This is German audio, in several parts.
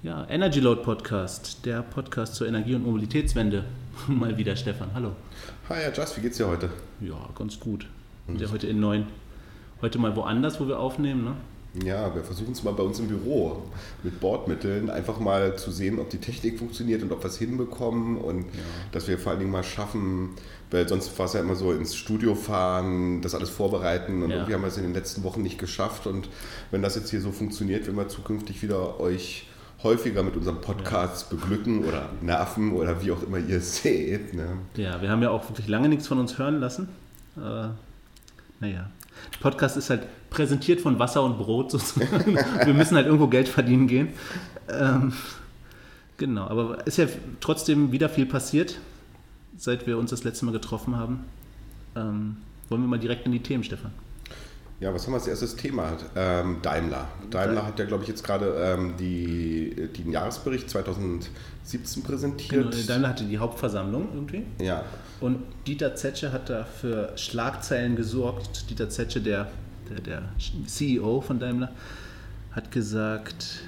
Ja, Energy Load Podcast, der Podcast zur Energie- und Mobilitätswende. Mal wieder Stefan, hallo. Hi, ja, Just, wie geht's dir heute? Ja, ganz gut. Wir sind ja heute in neun. Heute mal woanders, wo wir aufnehmen, ne? Ja, wir versuchen es mal bei uns im Büro mit Bordmitteln, einfach mal zu sehen, ob die Technik funktioniert und ob wir es hinbekommen und ja. dass wir vor allen Dingen mal schaffen, weil sonst war es ja immer so ins Studio fahren, das alles vorbereiten und ja. irgendwie haben wir es in den letzten Wochen nicht geschafft und wenn das jetzt hier so funktioniert, wenn wir zukünftig wieder euch häufiger mit unserem Podcast ja. beglücken oder nerven oder wie auch immer ihr es seht. Ne? Ja, wir haben ja auch wirklich lange nichts von uns hören lassen. Äh, naja, der Podcast ist halt präsentiert von Wasser und Brot sozusagen. wir müssen halt irgendwo Geld verdienen gehen. Ähm, genau, aber ist ja trotzdem wieder viel passiert, seit wir uns das letzte Mal getroffen haben. Ähm, wollen wir mal direkt in die Themen, Stefan? Ja, was haben wir als erstes Thema? Ähm, Daimler. Daimler hat ja, glaube ich, jetzt gerade ähm, die, den Jahresbericht 2017 präsentiert. Genau, Daimler hatte die Hauptversammlung irgendwie. Ja. Und Dieter Zetsche hat da für Schlagzeilen gesorgt. Dieter Zetsche, der, der, der CEO von Daimler, hat gesagt,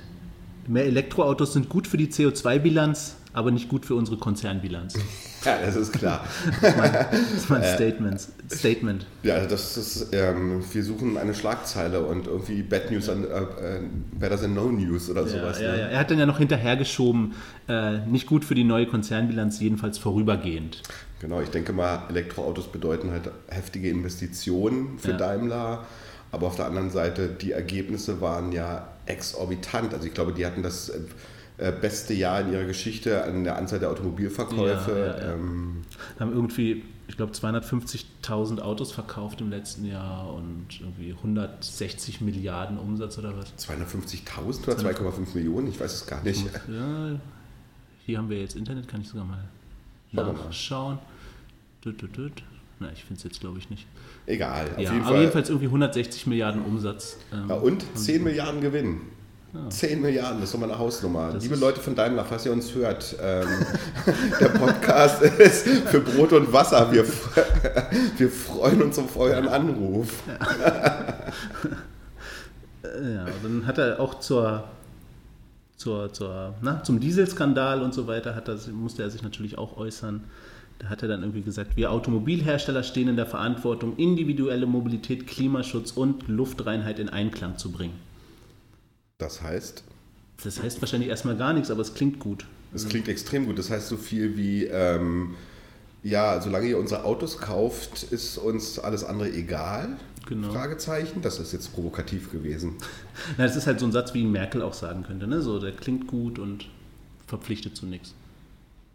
mehr Elektroautos sind gut für die CO2-Bilanz, aber nicht gut für unsere Konzernbilanz. Ja, das ist klar. Das ist mein, das ist mein äh, Statement. Statement. Ja, das ist, ähm, wir suchen eine Schlagzeile und irgendwie Bad News, an, äh, äh, Better than No News oder ja, sowas. Ja, ne? ja. Er hat dann ja noch hinterhergeschoben, äh, nicht gut für die neue Konzernbilanz, jedenfalls vorübergehend. Genau, ich denke mal, Elektroautos bedeuten halt heftige Investitionen für ja. Daimler. Aber auf der anderen Seite, die Ergebnisse waren ja exorbitant. Also ich glaube, die hatten das äh, beste Jahr in ihrer Geschichte an der Anzahl der Automobilverkäufe. Ja, ja. Ähm, haben irgendwie, ich glaube, 250.000 Autos verkauft im letzten Jahr und irgendwie 160 Milliarden Umsatz oder was? 250.000 oder 2,5 Millionen? Ich weiß es gar nicht. Ja, hier haben wir jetzt Internet, kann ich sogar mal nachschauen. Na, ich finde es jetzt, glaube ich, nicht. Egal. Auf ja, jeden aber Fall. jedenfalls irgendwie 160 Milliarden Umsatz. Ähm, ja, und 10 Milliarden Gewinn. Ja. 10 Milliarden, das ist doch mal eine Hausnummer. Das Liebe Leute von Daimler, falls ihr uns hört, ähm, der Podcast ist für Brot und Wasser. Wir, wir freuen uns auf euren Anruf. Ja, ja dann hat er auch zur, zur, zur, na, zum Dieselskandal und so weiter, hat er, musste er sich natürlich auch äußern. Da hat er dann irgendwie gesagt, wir Automobilhersteller stehen in der Verantwortung, individuelle Mobilität, Klimaschutz und Luftreinheit in Einklang zu bringen. Das heißt? Das heißt wahrscheinlich erstmal gar nichts, aber es klingt gut. Es klingt extrem gut. Das heißt so viel wie, ähm, ja, solange ihr unsere Autos kauft, ist uns alles andere egal. Genau. Fragezeichen. Das ist jetzt provokativ gewesen. Na, das ist halt so ein Satz, wie Merkel auch sagen könnte. Ne? So, der klingt gut und verpflichtet zu nichts.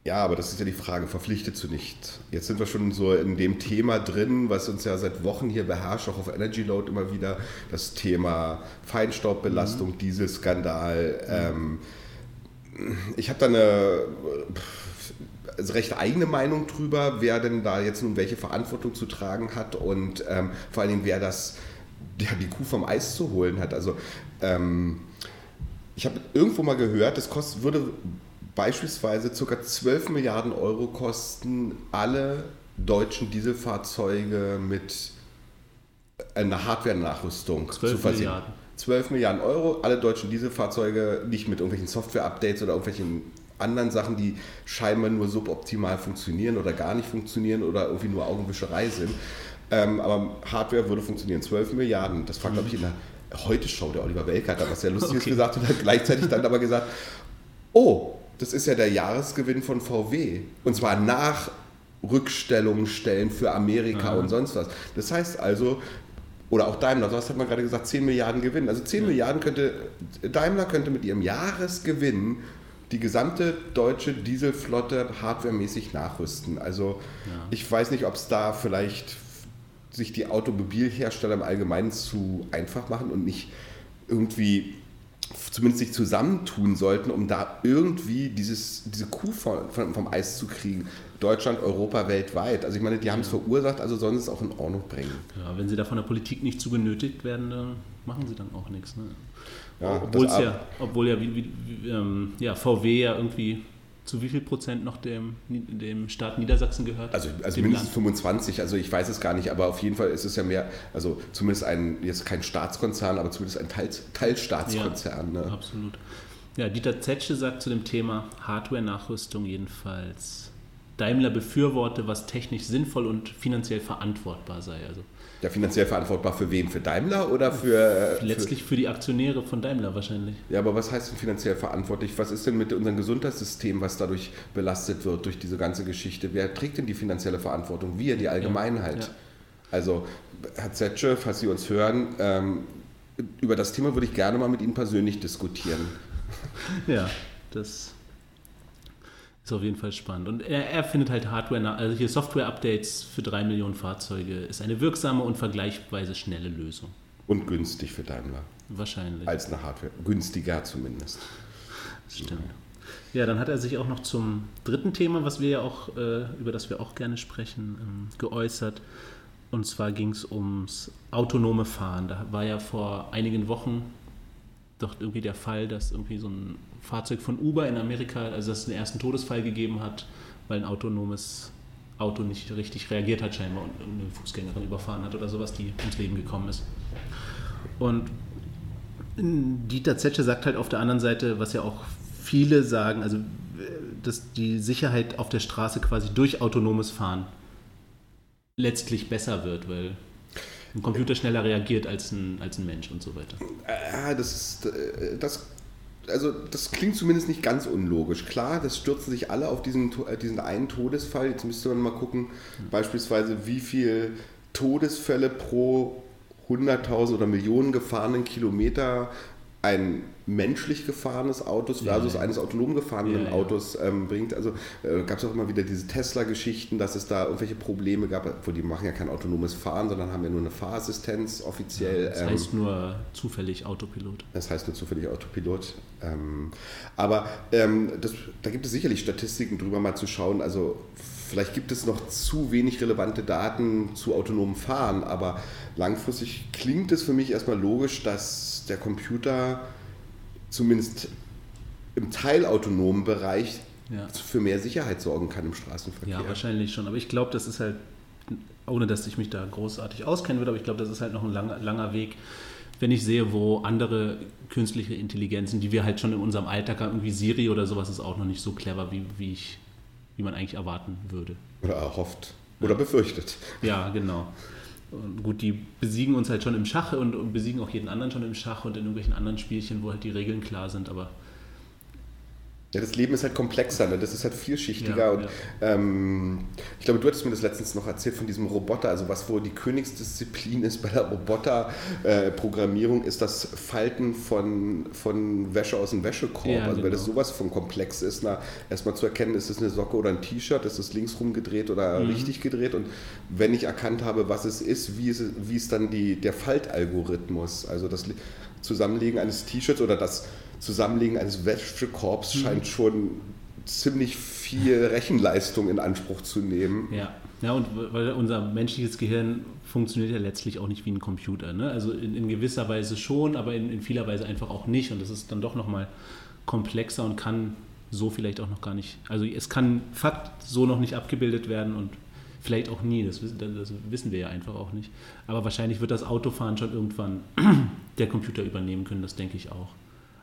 Ja, aber das ist ja die Frage, verpflichtet zu nicht. Jetzt sind wir schon so in dem Thema drin, was uns ja seit Wochen hier beherrscht, auch auf Energy Load immer wieder, das Thema Feinstaubbelastung, mhm. Dieselskandal. Ähm, ich habe da eine also recht eigene Meinung drüber, wer denn da jetzt nun welche Verantwortung zu tragen hat und ähm, vor allen Dingen, wer das, der die Kuh vom Eis zu holen hat. Also ähm, ich habe irgendwo mal gehört, das kostet, würde beispielsweise ca. 12 Milliarden Euro kosten alle deutschen Dieselfahrzeuge mit einer Hardware-Nachrüstung zu versehen. Milliarden. 12 Milliarden Euro, alle deutschen Dieselfahrzeuge nicht mit irgendwelchen Software-Updates oder irgendwelchen anderen Sachen, die scheinbar nur suboptimal funktionieren oder gar nicht funktionieren oder irgendwie nur Augenwischerei sind. Ähm, aber Hardware würde funktionieren. 12 Milliarden, das war, glaube ich, in der Heute-Show der Oliver Welker, hat da was sehr Lustiges okay. gesagt und hat gleichzeitig dann aber gesagt, oh, das ist ja der Jahresgewinn von VW. Und zwar nach Rückstellungen stellen für Amerika ja. und sonst was. Das heißt also, oder auch Daimler, was hat man gerade gesagt, 10 Milliarden Gewinn. Also 10 ja. Milliarden könnte, Daimler könnte mit ihrem Jahresgewinn die gesamte deutsche Dieselflotte hardwaremäßig nachrüsten. Also ja. ich weiß nicht, ob es da vielleicht sich die Automobilhersteller im Allgemeinen zu einfach machen und nicht irgendwie zumindest sich zusammentun sollten, um da irgendwie dieses, diese Kuh vom, vom Eis zu kriegen. Deutschland, Europa, weltweit. Also ich meine, die haben es verursacht, also sollen sie es auch in Ordnung bringen. Ja, wenn sie da von der Politik nicht zu genötigt werden, dann machen sie dann auch nichts. Ne? Ja, Obwohl ja, obwohl ja, wie, wie, ähm, ja VW ja irgendwie zu wie viel Prozent noch dem, dem Staat Niedersachsen gehört? Also, also mindestens Land? 25, also ich weiß es gar nicht, aber auf jeden Fall ist es ja mehr, also zumindest ein, jetzt kein Staatskonzern, aber zumindest ein Teil, Teilstaatskonzern. Ja, ne? Absolut. Ja, Dieter Zetsche sagt zu dem Thema Hardware-Nachrüstung jedenfalls, Daimler befürworte, was technisch sinnvoll und finanziell verantwortbar sei. Also ja, finanziell verantwortbar für wen? Für Daimler oder für. Letztlich für, für, die Aktionäre von Daimler wahrscheinlich. Ja, aber was heißt denn finanziell verantwortlich? Was ist denn mit unserem Gesundheitssystem, was dadurch belastet wird durch diese ganze Geschichte? Wer trägt denn die finanzielle Verantwortung? Wir, die Allgemeinheit. Ja, ja. Also, Herr Zetsche, falls Sie uns hören, ähm, über das Thema würde ich gerne mal mit Ihnen persönlich diskutieren. Ja, das ist auf jeden Fall spannend. Und er, er findet halt Hardware, also hier Software-Updates für drei Millionen Fahrzeuge ist eine wirksame und vergleichsweise schnelle Lösung. Und günstig für Daimler. Wahrscheinlich. Als eine Hardware. Günstiger zumindest. Das stimmt. Ja, dann hat er sich auch noch zum dritten Thema, was wir ja auch, äh, über das wir auch gerne sprechen, ähm, geäußert. Und zwar ging es ums autonome Fahren. Da war ja vor einigen Wochen doch irgendwie der Fall, dass irgendwie so ein Fahrzeug von Uber in Amerika, also dass es den ersten Todesfall gegeben hat, weil ein autonomes Auto nicht richtig reagiert hat scheinbar und eine Fußgängerin überfahren hat oder sowas, die ins Leben gekommen ist. Und Dieter Zetsche sagt halt auf der anderen Seite, was ja auch viele sagen, also dass die Sicherheit auf der Straße quasi durch autonomes Fahren letztlich besser wird, weil ein Computer schneller reagiert als ein, als ein Mensch und so weiter. Ja, das ist, äh, das, also das klingt zumindest nicht ganz unlogisch. Klar, das stürzen sich alle auf diesen, äh, diesen einen Todesfall. Jetzt müsste man mal gucken, mhm. beispielsweise wie viele Todesfälle pro 100.000 oder Millionen gefahrenen Kilometer ein menschlich gefahrenes Autos versus ja, ja. eines autonom gefahrenen ja, Autos ähm, bringt. Also äh, gab es auch immer wieder diese Tesla-Geschichten, dass es da irgendwelche Probleme gab, wo die machen ja kein autonomes Fahren, sondern haben ja nur eine Fahrassistenz offiziell. das heißt ähm, nur zufällig Autopilot. Das heißt nur zufällig Autopilot. Ähm, aber ähm, das, da gibt es sicherlich Statistiken drüber mal zu schauen. Also vielleicht gibt es noch zu wenig relevante Daten zu autonomem Fahren, aber langfristig klingt es für mich erstmal logisch, dass der Computer zumindest im teilautonomen Bereich ja. für mehr Sicherheit sorgen kann im Straßenverkehr. Ja, wahrscheinlich schon. Aber ich glaube, das ist halt, ohne dass ich mich da großartig auskennen würde, aber ich glaube, das ist halt noch ein langer, langer Weg. Wenn ich sehe, wo andere künstliche Intelligenzen, die wir halt schon in unserem Alltag haben, irgendwie Siri oder sowas, ist auch noch nicht so clever, wie, wie, ich, wie man eigentlich erwarten würde. Oder erhofft. Oder befürchtet. Ja, genau. Gut, die besiegen uns halt schon im Schach und, und, besiegen auch jeden anderen schon im Schach und in irgendwelchen anderen Spielchen, wo halt die Regeln klar sind, aber ja, das Leben ist halt komplexer, ne? das ist halt vielschichtiger. Ja, und ja. Ähm, ich glaube, du hattest mir das letztens noch erzählt von diesem Roboter. Also was wohl die Königsdisziplin ist bei der Roboterprogrammierung, äh, ist das Falten von, von Wäsche aus dem Wäschekorb. Also genau. weil das sowas von komplex ist, na, erstmal zu erkennen, ist es eine Socke oder ein T-Shirt, ist es linksrum gedreht oder mhm. richtig gedreht. Und wenn ich erkannt habe, was es ist, wie ist, wie ist dann die, der Faltalgorithmus, also das Zusammenlegen eines T-Shirts oder das Zusammenlegen eines Wäschekorbs mhm. scheint schon ziemlich viel Rechenleistung in Anspruch zu nehmen. Ja, ja und weil unser menschliches Gehirn funktioniert ja letztlich auch nicht wie ein Computer. Ne? Also in, in gewisser Weise schon, aber in, in vieler Weise einfach auch nicht. Und das ist dann doch nochmal komplexer und kann so vielleicht auch noch gar nicht, also es kann Fakt so noch nicht abgebildet werden und vielleicht auch nie, das das wissen wir ja einfach auch nicht. Aber wahrscheinlich wird das Autofahren schon irgendwann der Computer übernehmen können, das denke ich auch.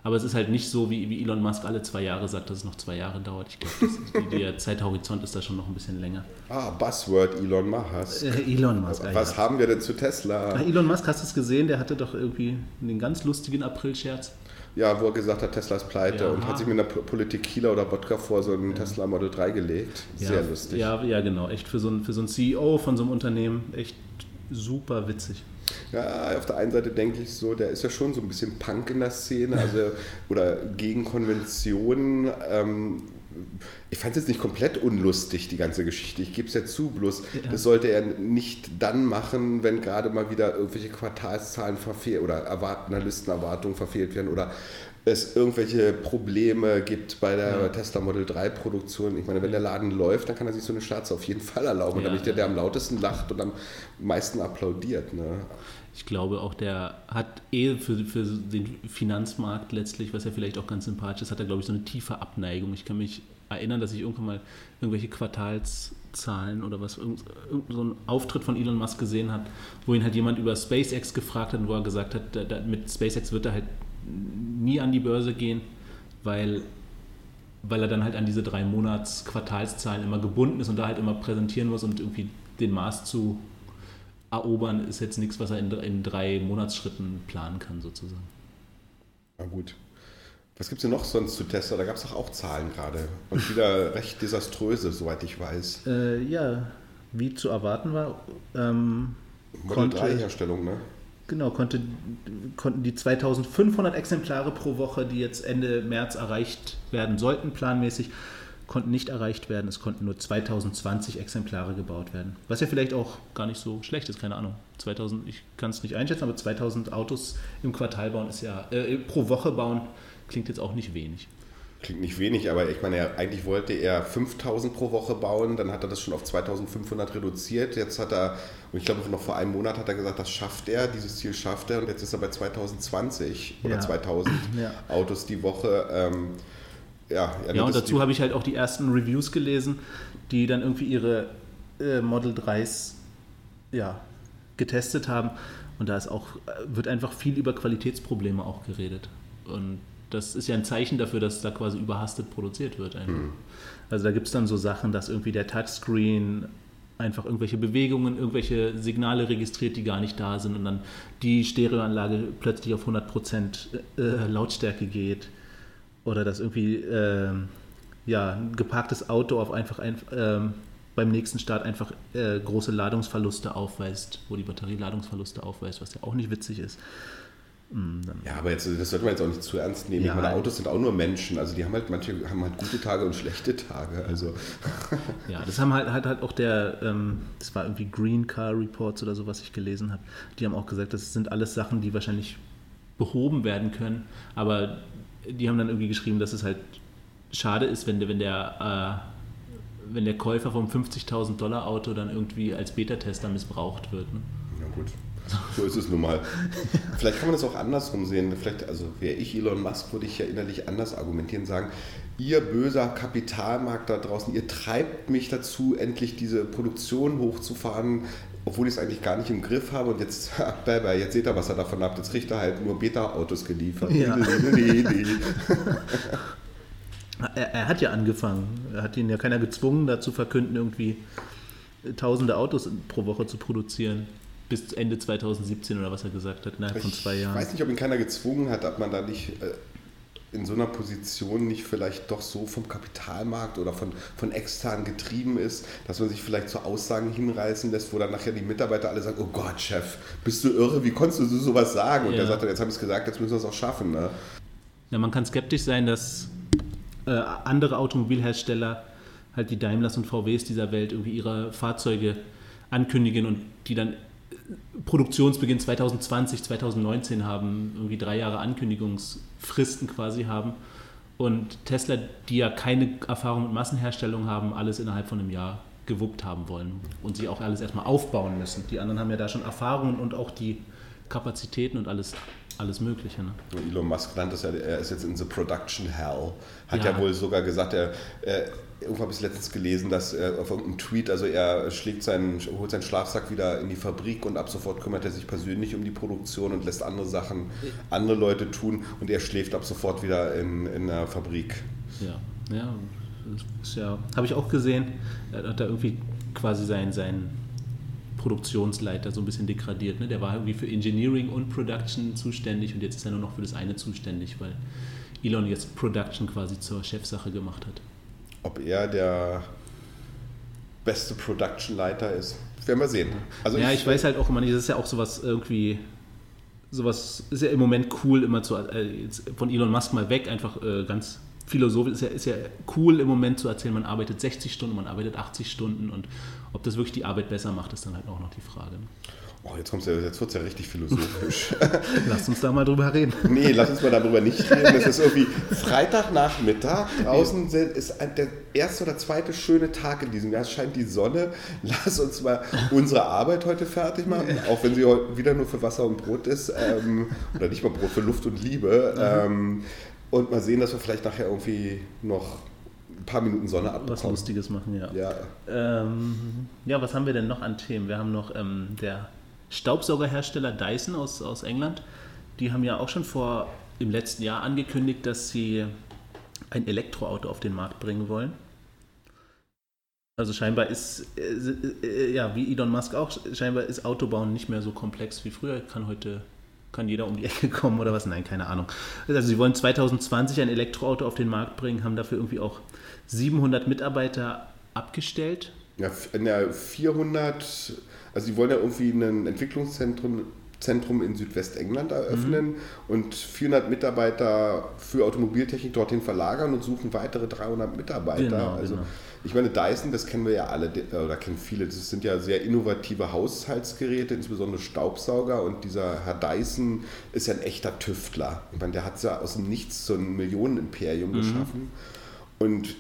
Aber es ist halt nicht so, wie, wie Elon Musk alle zwei Jahre sagt, dass es noch zwei Jahre dauert. Ich glaube, der Zeithorizont ist da schon noch ein bisschen länger. Ah, Buzzword Elon Musk. Äh, Elon Musk. Was ja. haben wir denn zu Tesla? Ach, Elon Musk, hast du es gesehen? Der hatte doch irgendwie einen ganz lustigen April-Scherz. Ja, wo er gesagt hat, Tesla ist pleite ja, und hat sich mit einer Politik Kieler oder Wodka vor so einen ja. Tesla Model 3 gelegt. Sehr ja, lustig. Ja, ja, genau. Echt für so, einen, für so einen CEO von so einem Unternehmen echt super witzig. Ja, auf der einen Seite denke ich so, der ist ja schon so ein bisschen Punk in der Szene, also oder gegen Konventionen. Ähm, ich fand es jetzt nicht komplett unlustig, die ganze Geschichte. Ich gebe es ja zu, bloß ja. das sollte er nicht dann machen, wenn gerade mal wieder irgendwelche Quartalszahlen verfehlt oder Analystenerwartungen verfehlt werden oder es irgendwelche Probleme gibt bei der ja. Tesla Model 3 Produktion. Ich meine, wenn der Laden läuft, dann kann er sich so eine Scherze auf jeden Fall erlauben. Ja, nämlich der, der am lautesten lacht und am meisten applaudiert. Ne? Ich glaube auch, der hat eh für, für den Finanzmarkt letztlich, was ja vielleicht auch ganz sympathisch ist, hat er, glaube ich, so eine tiefe Abneigung. Ich kann mich erinnern, dass ich irgendwann mal irgendwelche Quartalszahlen oder was, so einen Auftritt von Elon Musk gesehen hat, wo ihn halt jemand über SpaceX gefragt hat, wo er gesagt hat, mit SpaceX wird er halt nie an die Börse gehen. weil, weil er dann halt an diese drei Monats Quartalszahlen immer gebunden ist und da halt immer präsentieren muss und irgendwie den Maß zu erobern ist jetzt nichts, was er in, in drei Monatsschritten planen kann sozusagen. Na gut. Was gibt es denn noch sonst zu Tesla? Da gab es doch auch Zahlen gerade. Und wieder recht desaströse, soweit ich weiß. Äh, ja, wie zu erwarten war. Ähm, Model 3 Herstellung, ne? Genau, konnte, konnten die 2500 Exemplare pro Woche, die jetzt Ende März erreicht werden sollten, planmäßig, konnten nicht erreicht werden. Es konnten nur 2020 Exemplare gebaut werden. Was ja vielleicht auch gar nicht so schlecht ist, keine Ahnung. 2000, ich kann es nicht einschätzen, aber 2000 Autos im Quartal bauen ist ja, äh, pro Woche bauen klingt jetzt auch nicht wenig. Klingt nicht wenig, aber ich meine, eigentlich wollte er 5000 pro Woche bauen, dann hat er das schon auf 2500 reduziert. Jetzt hat er, und ich glaube noch vor einem Monat hat er gesagt, das schafft er, dieses Ziel schafft er und jetzt ist er bei 2020 oder ja. 2000 ja. Autos die Woche. Ähm, ja, ja und dazu habe ich halt auch die ersten Reviews gelesen, die dann irgendwie ihre äh, Model 3s ja, getestet haben. Und da ist auch, wird einfach viel über Qualitätsprobleme auch geredet. Und das ist ja ein Zeichen dafür, dass da quasi überhastet produziert wird. Mhm. Also da gibt es dann so Sachen, dass irgendwie der Touchscreen einfach irgendwelche Bewegungen, irgendwelche Signale registriert, die gar nicht da sind und dann die Stereoanlage plötzlich auf 100% äh, Lautstärke geht oder dass irgendwie äh, ja, ein geparktes Auto auf einfach ein, äh, beim nächsten Start einfach äh, große Ladungsverluste aufweist, wo die Batterie Ladungsverluste aufweist, was ja auch nicht witzig ist. Ja, aber jetzt, das sollte man jetzt auch nicht zu ernst nehmen. Ja, ich meine, Autos sind auch nur Menschen. Also die haben halt manche haben halt gute Tage und schlechte Tage. Also. Ja, das haben halt, halt, halt auch der, ähm, das war irgendwie Green Car Reports oder so, was ich gelesen habe. Die haben auch gesagt, das sind alles Sachen, die wahrscheinlich behoben werden können. Aber die haben dann irgendwie geschrieben, dass es halt schade ist, wenn der, wenn der, äh, wenn der Käufer vom 50.000 Dollar Auto dann irgendwie als Beta-Tester missbraucht wird. Ne? Ja gut. So ist es nun mal. Vielleicht kann man das auch andersrum sehen. Vielleicht, also wäre ich Elon Musk, würde ich ja innerlich anders argumentieren, sagen, ihr böser Kapitalmarkt da draußen, ihr treibt mich dazu, endlich diese Produktion hochzufahren, obwohl ich es eigentlich gar nicht im Griff habe. Und jetzt, bye bye, jetzt seht ihr, was er davon habt. Jetzt kriegt er halt nur Beta-Autos geliefert. Ja. er, er, hat ja angefangen. Er hat ihn ja keiner gezwungen, dazu verkünden, irgendwie tausende Autos pro Woche zu produzieren bis Ende 2017 oder was er gesagt hat, innerhalb von zwei Jahren. Ich weiß nicht, ob ihn keiner gezwungen hat, ob man da nicht äh, in so einer Position nicht vielleicht doch so vom Kapitalmarkt oder von, von extern getrieben ist, dass man sich vielleicht zu Aussagen hinreißen lässt, wo dann nachher die Mitarbeiter alle sagen, oh Gott, Chef, bist du irre, wie konntest du sowas sagen? Und ja. der sagt dann, jetzt habe ich es gesagt, jetzt müssen wir es auch schaffen. Ne? Ja, man kann skeptisch sein, dass äh, andere Automobilhersteller, halt die Daimlers und VWs dieser Welt, irgendwie ihre Fahrzeuge ankündigen und die dann Produktionsbeginn 2020, 2019 haben, irgendwie drei Jahre Ankündigungsfristen quasi haben. Und Tesla, die ja keine Erfahrung mit Massenherstellung haben, alles innerhalb von einem Jahr gewuppt haben wollen und sie auch alles erstmal aufbauen müssen. Die anderen haben ja da schon Erfahrungen und auch die Kapazitäten und alles, alles Mögliche. Ne? Elon Musk nannte es ja, er ist jetzt in the production hell. Hat ja, ja wohl sogar gesagt, er, er irgendwo habe ich letztens gelesen, dass er auf irgendeinem Tweet, also er schlägt seinen, holt seinen Schlafsack wieder in die Fabrik und ab sofort kümmert er sich persönlich um die Produktion und lässt andere Sachen, andere Leute tun und er schläft ab sofort wieder in, in der Fabrik. Ja, ja, ist ja, habe ich auch gesehen. Er hat da irgendwie quasi seinen, seinen Produktionsleiter so ein bisschen degradiert. Ne? Der war irgendwie für Engineering und Production zuständig und jetzt ist er nur noch für das eine zuständig, weil Elon jetzt Production quasi zur Chefsache gemacht hat. Ob er der beste Production-Leiter ist, werden wir sehen. Also ja, ich, ich, weiß halt auch immer nicht, das ist ja auch sowas irgendwie, sowas ist ja im Moment cool, immer zu, äh, von Elon Musk mal weg, einfach äh, ganz philosophisch, ist ja, ist ja cool im Moment zu erzählen, man arbeitet 60 Stunden, man arbeitet 80 Stunden und ob das wirklich die Arbeit besser macht, ist dann halt auch noch die Frage. Oh, jetzt, ja, jetzt wird es ja richtig philosophisch. lass uns da mal drüber reden. Nee, lass uns mal darüber nicht reden. Es ist irgendwie Freitagnachmittag. Draußen ist der erste oder zweite schöne Tag in diesem Jahr. Es scheint die Sonne. Lass uns mal unsere Arbeit heute fertig machen. Auch wenn sie heute wieder nur für Wasser und Brot ist. Ähm, oder nicht mal Brot, für Luft und Liebe. Ähm, und mal sehen, dass wir vielleicht nachher irgendwie noch ein paar Minuten Sonne abbekommen. Was Lustiges machen, ja. Ja, ähm, ja was haben wir denn noch an Themen? Wir haben noch ähm, der Staubsaugerhersteller Dyson aus, aus England, die haben ja auch schon vor im letzten Jahr angekündigt, dass sie ein Elektroauto auf den Markt bringen wollen. Also scheinbar ist, äh, äh, ja, wie Elon Musk auch, scheinbar ist Autobauen nicht mehr so komplex wie früher. Kann heute, kann jeder um die Ecke kommen oder was? Nein, keine Ahnung. Also sie wollen 2020 ein Elektroauto auf den Markt bringen, haben dafür irgendwie auch 700 Mitarbeiter abgestellt. Ja, 400, also sie wollen ja irgendwie ein Entwicklungszentrum Zentrum in Südwestengland eröffnen mhm. und 400 Mitarbeiter für Automobiltechnik dorthin verlagern und suchen weitere 300 Mitarbeiter. Genau, also genau. ich meine, Dyson, das kennen wir ja alle, oder kennen viele, das sind ja sehr innovative Haushaltsgeräte, insbesondere Staubsauger und dieser Herr Dyson ist ja ein echter Tüftler. Ich meine, der hat ja aus dem Nichts so ein Millionenimperium mhm. geschaffen und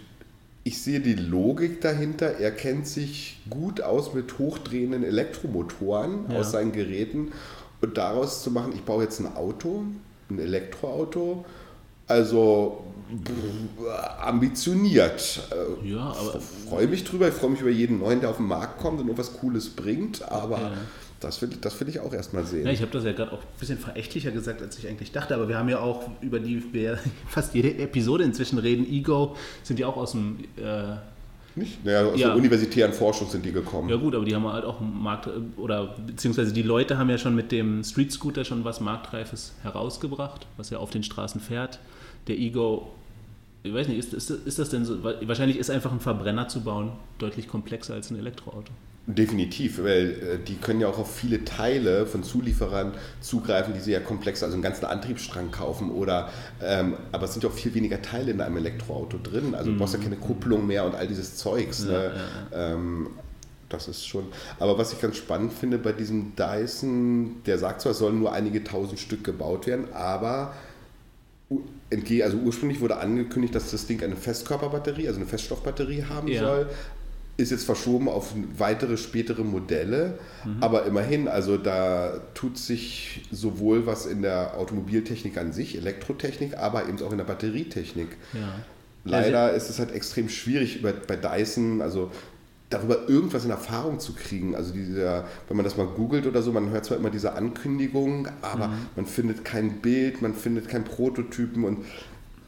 ich sehe die Logik dahinter. Er kennt sich gut aus mit hochdrehenden Elektromotoren ja. aus seinen Geräten. Und daraus zu machen, ich baue jetzt ein Auto, ein Elektroauto, also ambitioniert. Ja, aber. Ich freue mich drüber, ich freue mich über jeden neuen, der auf den Markt kommt und irgendwas Cooles bringt, aber. Ja. Das will, das will ich auch erstmal sehen. Ja, ich habe das ja gerade auch ein bisschen verächtlicher gesagt, als ich eigentlich dachte, aber wir haben ja auch, über die wir fast jede Episode inzwischen reden, Ego sind ja auch aus dem äh, nicht? Naja, aus ja. der universitären Forschung sind die gekommen. Ja gut, aber die haben halt auch Markt, oder beziehungsweise die Leute haben ja schon mit dem Street Scooter schon was Marktreifes herausgebracht, was ja auf den Straßen fährt. Der Ego, ich weiß nicht, ist, ist, ist das denn so, wahrscheinlich ist einfach ein Verbrenner zu bauen deutlich komplexer als ein Elektroauto. Definitiv, weil äh, die können ja auch auf viele Teile von Zulieferern zugreifen, die sie ja komplex, also einen ganzen Antriebsstrang kaufen oder, ähm, aber es sind ja auch viel weniger Teile in einem Elektroauto drin, also du brauchst ja keine Kupplung mehr und all dieses Zeugs. Ne? Ja, ja, ja. Ähm, das ist schon. Aber was ich ganz spannend finde bei diesem Dyson, der sagt zwar, es sollen nur einige tausend Stück gebaut werden, aber also ursprünglich wurde angekündigt, dass das Ding eine Festkörperbatterie, also eine Feststoffbatterie haben ja. soll ist jetzt verschoben auf weitere spätere Modelle, mhm. aber immerhin, also da tut sich sowohl was in der Automobiltechnik an sich, Elektrotechnik, aber eben auch in der Batterietechnik. Ja. Leider ist es halt extrem schwierig bei, bei Dyson, also darüber irgendwas in Erfahrung zu kriegen. Also dieser, wenn man das mal googelt oder so, man hört zwar immer diese Ankündigungen, aber mhm. man findet kein Bild, man findet keinen Prototypen und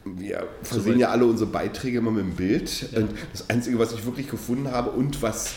wir versehen ja alle unsere Beiträge immer mit dem Bild. Ja. Das Einzige, was ich wirklich gefunden habe und was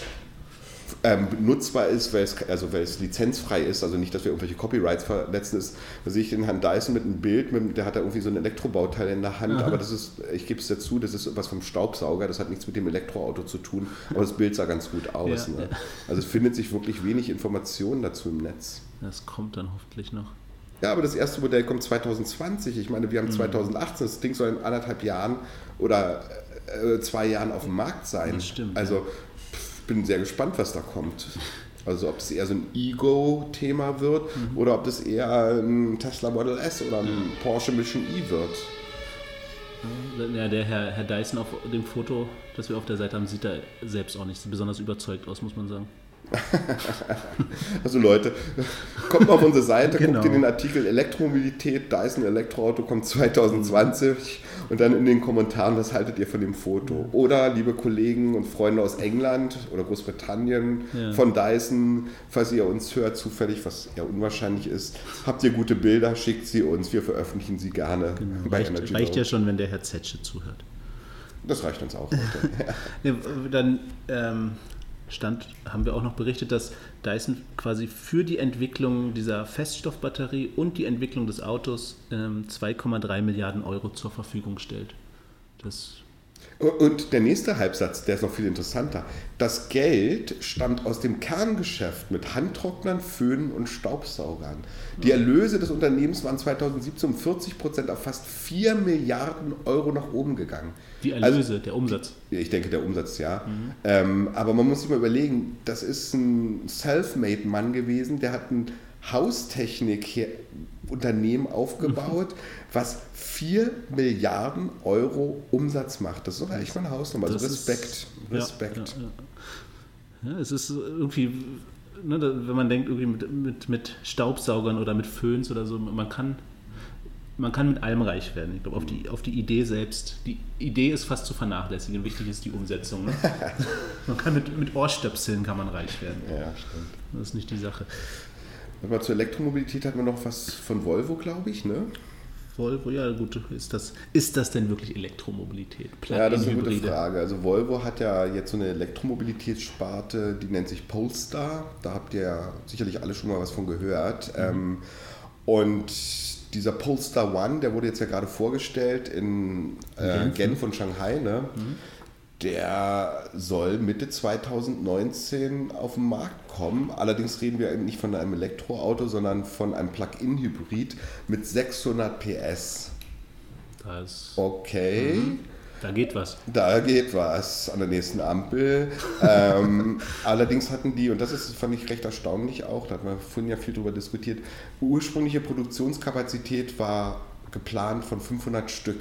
ähm, nutzbar ist, weil es, also weil es lizenzfrei ist, also nicht, dass wir irgendwelche Copyrights verletzen, ist, da sehe ich den Herrn Dyson mit einem Bild, mit, der hat da irgendwie so ein Elektrobauteil in der Hand, Aha. aber das ist, ich gebe es dazu, das ist was vom Staubsauger, das hat nichts mit dem Elektroauto zu tun, aber das Bild sah ganz gut aus. Ja, ne? ja. Also es findet sich wirklich wenig Informationen dazu im Netz. Das kommt dann hoffentlich noch. Ja, aber das erste Modell kommt 2020. Ich meine, wir haben 2018, mhm. das Ding soll in anderthalb Jahren oder äh, zwei Jahren auf dem Markt sein. Das stimmt. Also ich bin sehr gespannt, was da kommt. Also ob das eher so ein Ego-Thema wird mhm. oder ob das eher ein Tesla Model S oder ein Porsche Mission E wird. Ja, der Herr, Herr Dyson auf dem Foto, das wir auf der Seite haben, sieht da selbst auch nicht besonders überzeugt aus, muss man sagen. also Leute, kommt mal auf unsere Seite, genau. guckt in den Artikel Elektromobilität, Dyson Elektroauto kommt 2020 und dann in den Kommentaren, was haltet ihr von dem Foto? Oder liebe Kollegen und Freunde aus England oder Großbritannien ja. von Dyson, falls ihr uns hört, zufällig, was ja unwahrscheinlich ist, habt ihr gute Bilder, schickt sie uns, wir veröffentlichen sie gerne. Genau. Reicht, reicht ja schon, wenn der Herr Zetsche zuhört. Das reicht uns auch. dann ähm, stand, haben wir auch noch berichtet, dass Dyson quasi für die Entwicklung dieser Feststoffbatterie und die Entwicklung des Autos ähm, 2,3 Milliarden Euro zur Verfügung stellt. Das und der nächste Halbsatz, der ist noch viel interessanter. Das Geld stammt aus dem Kerngeschäft mit Handtrocknern, Föhnen und Staubsaugern. Die Erlöse des Unternehmens waren 2017 um 40 Prozent auf fast 4 Milliarden Euro nach oben gegangen. Die Erlöse, also, der Umsatz. Ich denke, der Umsatz, ja. Mhm. Ähm, aber man muss sich mal überlegen, das ist ein Selfmade-Mann gewesen, der hat ein Haustechnik-Unternehmen aufgebaut, was 4 Milliarden Euro Umsatz macht. Das ist doch eigentlich mal eine Hausnummer. Also Respekt. Ist, Respekt. Ja, ja, ja. ja, es ist irgendwie, ne, wenn man denkt, irgendwie mit, mit, mit Staubsaugern oder mit Föhns oder so, man kann man kann mit allem reich werden. Ich glaube, auf die, auf die Idee selbst, die Idee ist fast zu vernachlässigen. Wichtig ist die Umsetzung. Ne? man kann mit, mit Ohrstöpseln kann man reich werden. Ja, stimmt. Das ist nicht die Sache. Aber zur Elektromobilität hat man noch was von Volvo, glaube ich, ne? Volvo, ja gut, ist das, ist das denn wirklich Elektromobilität? Ja, das ist eine gute Frage. Also Volvo hat ja jetzt so eine Elektromobilitätssparte, die nennt sich Polestar. Da habt ihr ja sicherlich alle schon mal was von gehört. Mhm. Ähm, und dieser Polestar One, der wurde jetzt ja gerade vorgestellt in äh, Genf und Shanghai, ne? Mhm. Der soll Mitte 2019 auf den Markt kommen. Allerdings reden wir nicht von einem Elektroauto, sondern von einem Plug-in-Hybrid mit 600 PS. Das okay. Mhm. Da geht was. Da geht was an der nächsten Ampel. ähm, allerdings hatten die, und das ist, fand ich recht erstaunlich auch, da hat man vorhin ja viel drüber diskutiert, ursprüngliche Produktionskapazität war geplant von 500 Stück.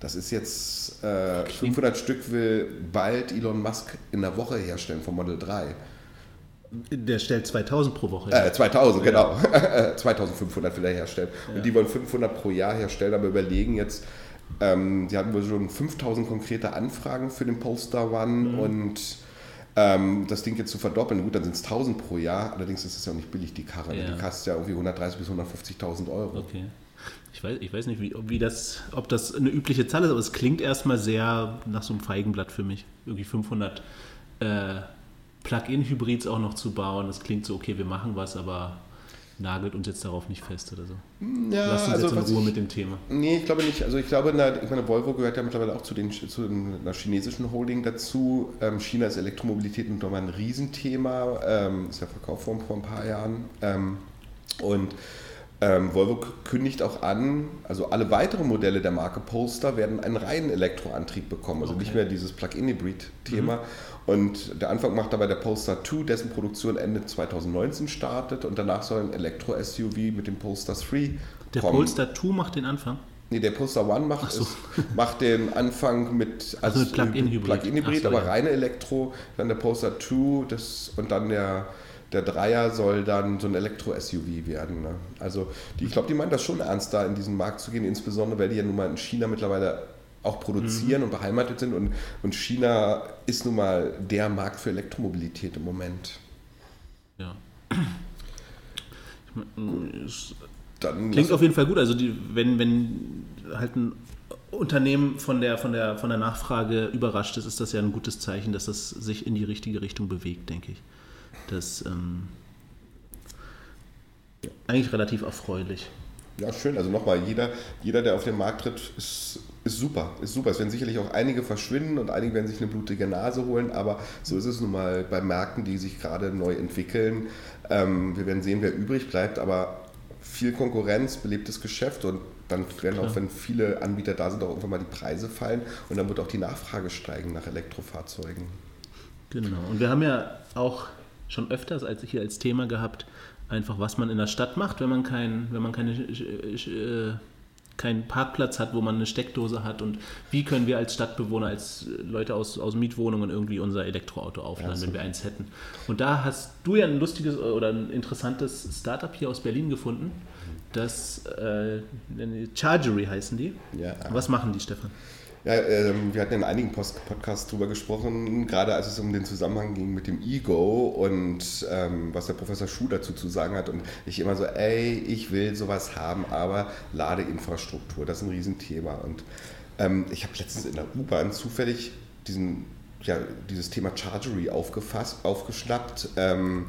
Das ist jetzt, äh, 500 Stück will bald Elon Musk in der Woche herstellen vom Model 3. Der stellt 2000 pro Woche. Äh, 2000, ja. genau. 2500 will er herstellen. Ja. Und die wollen 500 pro Jahr herstellen, aber überlegen jetzt, ähm, sie hatten wohl schon 5000 konkrete Anfragen für den Polestar One mhm. und ähm, das Ding jetzt zu verdoppeln, gut, dann sind es 1000 pro Jahr, allerdings ist es ja auch nicht billig, die Karre. Ja. Die kostet ja irgendwie 130.000 bis 150.000 Euro. Okay. Ich weiß, ich weiß nicht, wie, wie das, ob das eine übliche Zahl ist, aber es klingt erstmal sehr nach so einem Feigenblatt für mich. Irgendwie 500 äh, Plug-in-Hybrids auch noch zu bauen. Das klingt so, okay, wir machen was, aber nagelt uns jetzt darauf nicht fest oder so. Ja, Lass uns also jetzt in Ruhe ich, mit dem Thema. Nee, ich glaube nicht. Also ich glaube, na, ich meine, Volvo gehört ja mittlerweile auch zu, den, zu einer chinesischen Holding dazu. Ähm, China ist Elektromobilität nochmal ein Riesenthema. Ähm, ist ja verkauft worden vor ein paar Jahren. Ähm, und ähm, Volvo kündigt auch an, also alle weiteren Modelle der Marke Polestar werden einen reinen Elektroantrieb bekommen, also okay. nicht mehr dieses Plug-in-Hybrid-Thema. Mhm. Und der Anfang macht dabei der Polestar 2, dessen Produktion Ende 2019 startet und danach soll ein Elektro-SUV mit dem Polestar 3 Der kommen. Polestar 2 macht den Anfang? Nee, der Polestar One macht, so. macht den Anfang mit also Plug-in-Hybrid, Plug so, aber ja. reine Elektro, dann der Polestar 2 das, und dann der, der Dreier soll dann so ein Elektro-SUV werden. Ne? Also die, ich glaube, die meinen das schon ernst, da in diesen Markt zu gehen, insbesondere weil die ja nun mal in China mittlerweile auch produzieren mhm. und beheimatet sind. Und, und China ist nun mal der Markt für Elektromobilität im Moment. Ja. Dann Klingt auf jeden Fall gut. Also die, wenn, wenn halt ein Unternehmen von der, von, der, von der Nachfrage überrascht ist, ist das ja ein gutes Zeichen, dass das sich in die richtige Richtung bewegt, denke ich. Das ähm, eigentlich relativ erfreulich. Ja, schön. Also nochmal, jeder, jeder, der auf den Markt tritt, ist ist super, ist super. Es werden sicherlich auch einige verschwinden und einige werden sich eine blutige Nase holen, aber so ist es nun mal bei Märkten, die sich gerade neu entwickeln. Ähm, wir werden sehen, wer übrig bleibt, aber viel Konkurrenz, belebtes Geschäft und dann werden auch, wenn viele Anbieter da sind, auch irgendwann mal die Preise fallen und dann wird auch die Nachfrage steigen nach Elektrofahrzeugen. Genau. Und wir haben ja auch schon öfters als hier als Thema gehabt, einfach was man in der Stadt macht, wenn man kein, wenn man keine äh, keinen Parkplatz hat, wo man eine Steckdose hat und wie können wir als Stadtbewohner, als Leute aus, aus Mietwohnungen irgendwie unser Elektroauto aufladen, ja, wenn wir eins hätten. Und da hast du ja ein lustiges oder ein interessantes Startup hier aus Berlin gefunden, das äh, Chargery heißen die. Ja. Was machen die, Stefan? Ja, ähm, wir hatten in einigen Post Podcasts darüber gesprochen, gerade als es um den Zusammenhang ging mit dem Ego und ähm, was der Professor Schuh dazu zu sagen hat. Und ich immer so, ey, ich will sowas haben, aber Ladeinfrastruktur, das ist ein Riesenthema. Und ähm, ich habe letztens in der U-Bahn zufällig diesen, ja, dieses Thema Chargery aufgefasst, aufgeschnappt ähm,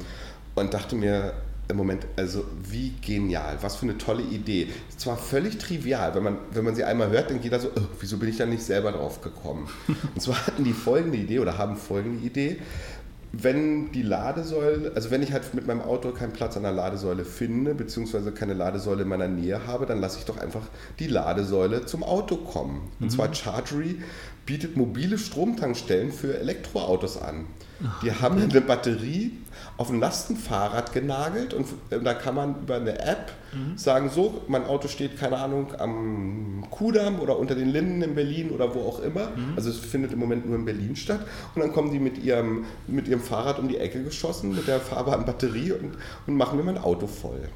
und dachte mir, Moment, also wie genial, was für eine tolle Idee. Zwar völlig trivial, wenn man, wenn man sie einmal hört, dann geht da so, oh, wieso bin ich da nicht selber drauf gekommen? Und zwar hatten die folgende Idee oder haben folgende Idee. Wenn die Ladesäule, also wenn ich halt mit meinem Auto keinen Platz an der Ladesäule finde, beziehungsweise keine Ladesäule in meiner Nähe habe, dann lasse ich doch einfach die Ladesäule zum Auto kommen. Und mhm. zwar Chargery bietet mobile Stromtankstellen für Elektroautos an. Die haben eine Batterie auf ein Lastenfahrrad genagelt und äh, da kann man über eine App mhm. sagen, so, mein Auto steht, keine Ahnung, am Kudamm oder unter den Linden in Berlin oder wo auch immer. Mhm. Also es findet im Moment nur in Berlin statt. Und dann kommen die mit ihrem, mit ihrem Fahrrad um die Ecke geschossen, mit der fahrbaren Batterie und, und machen mir mein Auto voll.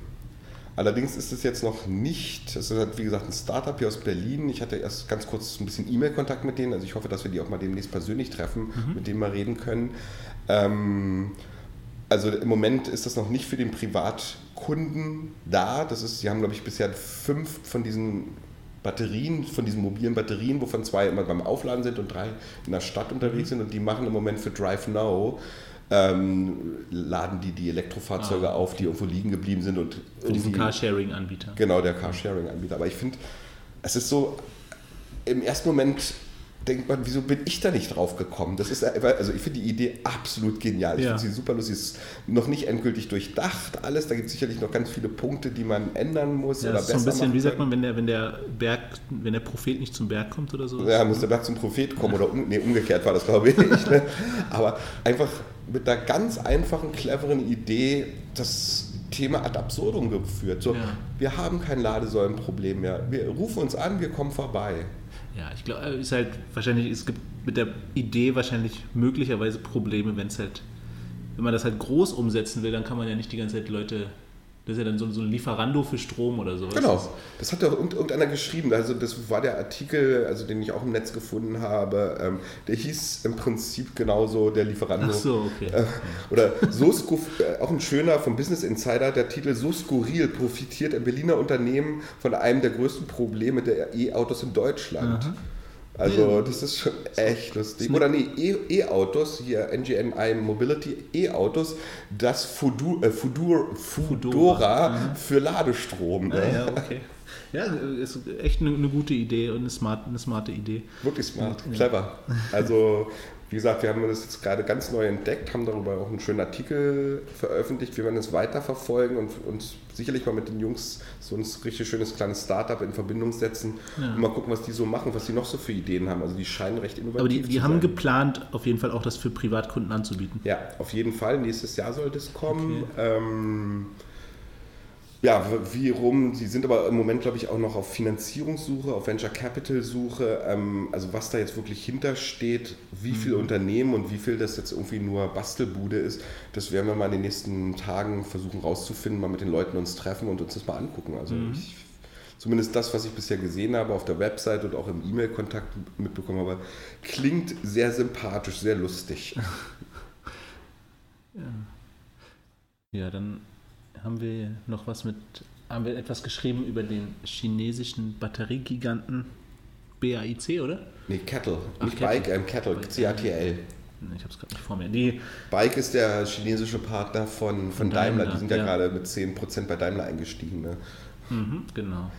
Allerdings ist es jetzt noch nicht, es ist halt wie gesagt ein Startup hier aus Berlin. Ich hatte erst ganz kurz ein bisschen E-Mail-Kontakt mit denen, also ich hoffe, dass wir die auch mal demnächst persönlich treffen, mhm. mit denen mal reden können. Ähm, also im Moment ist das noch nicht für den Privatkunden da. Das ist, sie haben, glaube ich, bisher fünf von diesen Batterien, von diesen mobilen Batterien, wovon zwei immer beim Aufladen sind und drei in der Stadt unterwegs Mhm. sind und die machen im Moment für Drive Now ähm, laden die die Elektrofahrzeuge Ah, auf, die irgendwo liegen geblieben sind und Für diesen Carsharing-Anbieter. Genau, der Carsharing-Anbieter. Aber ich finde, es ist so, im ersten Moment denkt man, wieso bin ich da nicht drauf gekommen? Das ist einfach- also ich finde die Idee absolut genial. Ich Ja. finde sie super lustig. Es ist noch nicht endgültig durchdacht alles. Da gibt es sicherlich noch ganz viele Punkte, die man ändern muss Ja, oder das ist so ein besser bisschen, wie sagt man, wenn der, wenn der Berg, wenn der Prophet nicht zum Berg kommt oder so. Ja, muss der Berg zum Prophet kommen oder um, nee, umgekehrt war das, glaube ich. Ne? Aber einfach mit einer ganz einfachen, cleveren Idee das Thema ad absurdum geführt. So, Ja. Wir haben kein Ladesäulenproblem mehr. Wir rufen uns an, wir kommen vorbei. Ja, ich glaube, ist halt wahrscheinlich, es gibt mit der Idee wahrscheinlich möglicherweise Probleme, wenn es halt, wenn man das halt groß umsetzen will, dann kann man ja nicht die ganze Zeit Leute, das ist ja dann so, so ein Lieferando für Strom oder sowas. Genau, das hat doch irgend- irgendeiner geschrieben. Also das war der Artikel, also den ich auch im Netz gefunden habe. Ähm, der hieß im Prinzip genauso der Lieferando. Ach so, okay. Äh, Oder so äh, auch ein schöner vom Business Insider, der Titel So skurril profitiert ein Berliner Unternehmen von einem der größten Probleme der E-Autos in Deutschland. Also das ist schon echt lustig. Oder nee, E- E-Autos, hier NGNI Mobility, E-Autos, das Fudu, äh, Fudur, Fudora für Ladestrom. Ne? Ah, ja, okay. Ja, ist echt eine, eine gute Idee und eine, smart, eine smarte Idee. Wirklich smart, clever. Also, wie gesagt, wir haben das jetzt gerade ganz neu entdeckt, haben darüber auch einen schönen Artikel veröffentlicht. Wir werden es weiterverfolgen und uns sicherlich mal mit den Jungs so ein richtig schönes kleines Startup in Verbindung setzen und mal gucken, was die so machen, was die noch so für Ideen haben. Also, die scheinen recht innovativ Aber die, zu die haben sein. geplant, auf jeden Fall auch das für Privatkunden anzubieten. Ja, auf jeden Fall. Nächstes Jahr soll das kommen. Ähm, ja, wie rum? Sie sind aber im Moment, glaube ich, auch noch auf Finanzierungssuche, auf Venture Capital Suche. Ähm, also was da jetzt wirklich hintersteht, wie viel Unternehmen und wie viel das jetzt irgendwie nur Bastelbude ist, das werden wir mal in den nächsten Tagen versuchen rauszufinden, mal mit den Leuten uns treffen und uns das mal angucken. Also ich, zumindest das, was ich bisher gesehen habe auf der Website und auch im E-Mail-Kontakt mitbekommen habe, klingt sehr sympathisch, sehr lustig. Ja, dann haben wir noch was mit, haben wir etwas geschrieben über den chinesischen Batteriegiganten BAIC, oder? Nee, Kettle. Ach, Nicht Kettle. Bike, ähm, Kettle, CATL. Ich habe es gerade nicht vor mir. Nee, Bike ist der chinesische Partner von, von, Von Daimler. Daimler, Die sind ja, ja. gerade mit 10% bei Daimler eingestiegen. Ne? mhm, genau.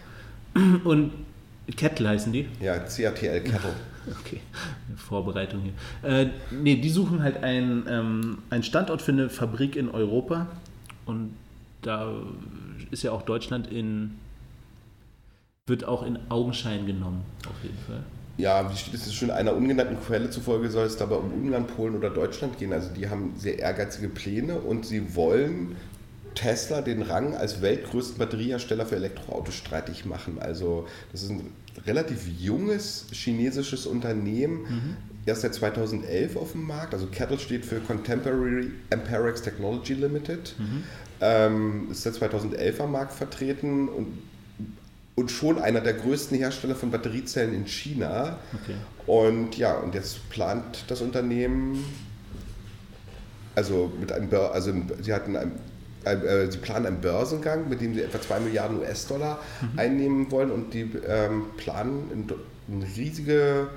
Und Kettle heißen die? Ja, CATL Kettle. Okay, Vorbereitung hier. Äh, nee, die suchen halt einen, ähm, einen Standort für eine Fabrik in Europa. Und da ist ja auch Deutschland in, wird auch in Augenschein genommen, auf jeden Fall. Ja, wie steht es schon einer ungenannten Quelle zufolge, soll es dabei um Ungarn, Polen oder Deutschland gehen. Also die haben sehr ehrgeizige Pläne und sie wollen Tesla den Rang als weltgrößten Batteriehersteller für Elektroautos streitig machen. Also das ist ein relativ junges chinesisches Unternehmen, erst seit 2011 auf dem Markt. Also Kettle steht für Contemporary Amperex Technology Limited. Ähm, ist seit 2011 am Markt vertreten und und schon einer der größten Hersteller von Batteriezellen in China. Okay. Und ja, und jetzt plant das Unternehmen, also mit einem, also sie hatten ein, äh, sie planen einen Börsengang, mit dem sie etwa 2 Milliarden US-Dollar einnehmen wollen und die ähm, planen eine riesige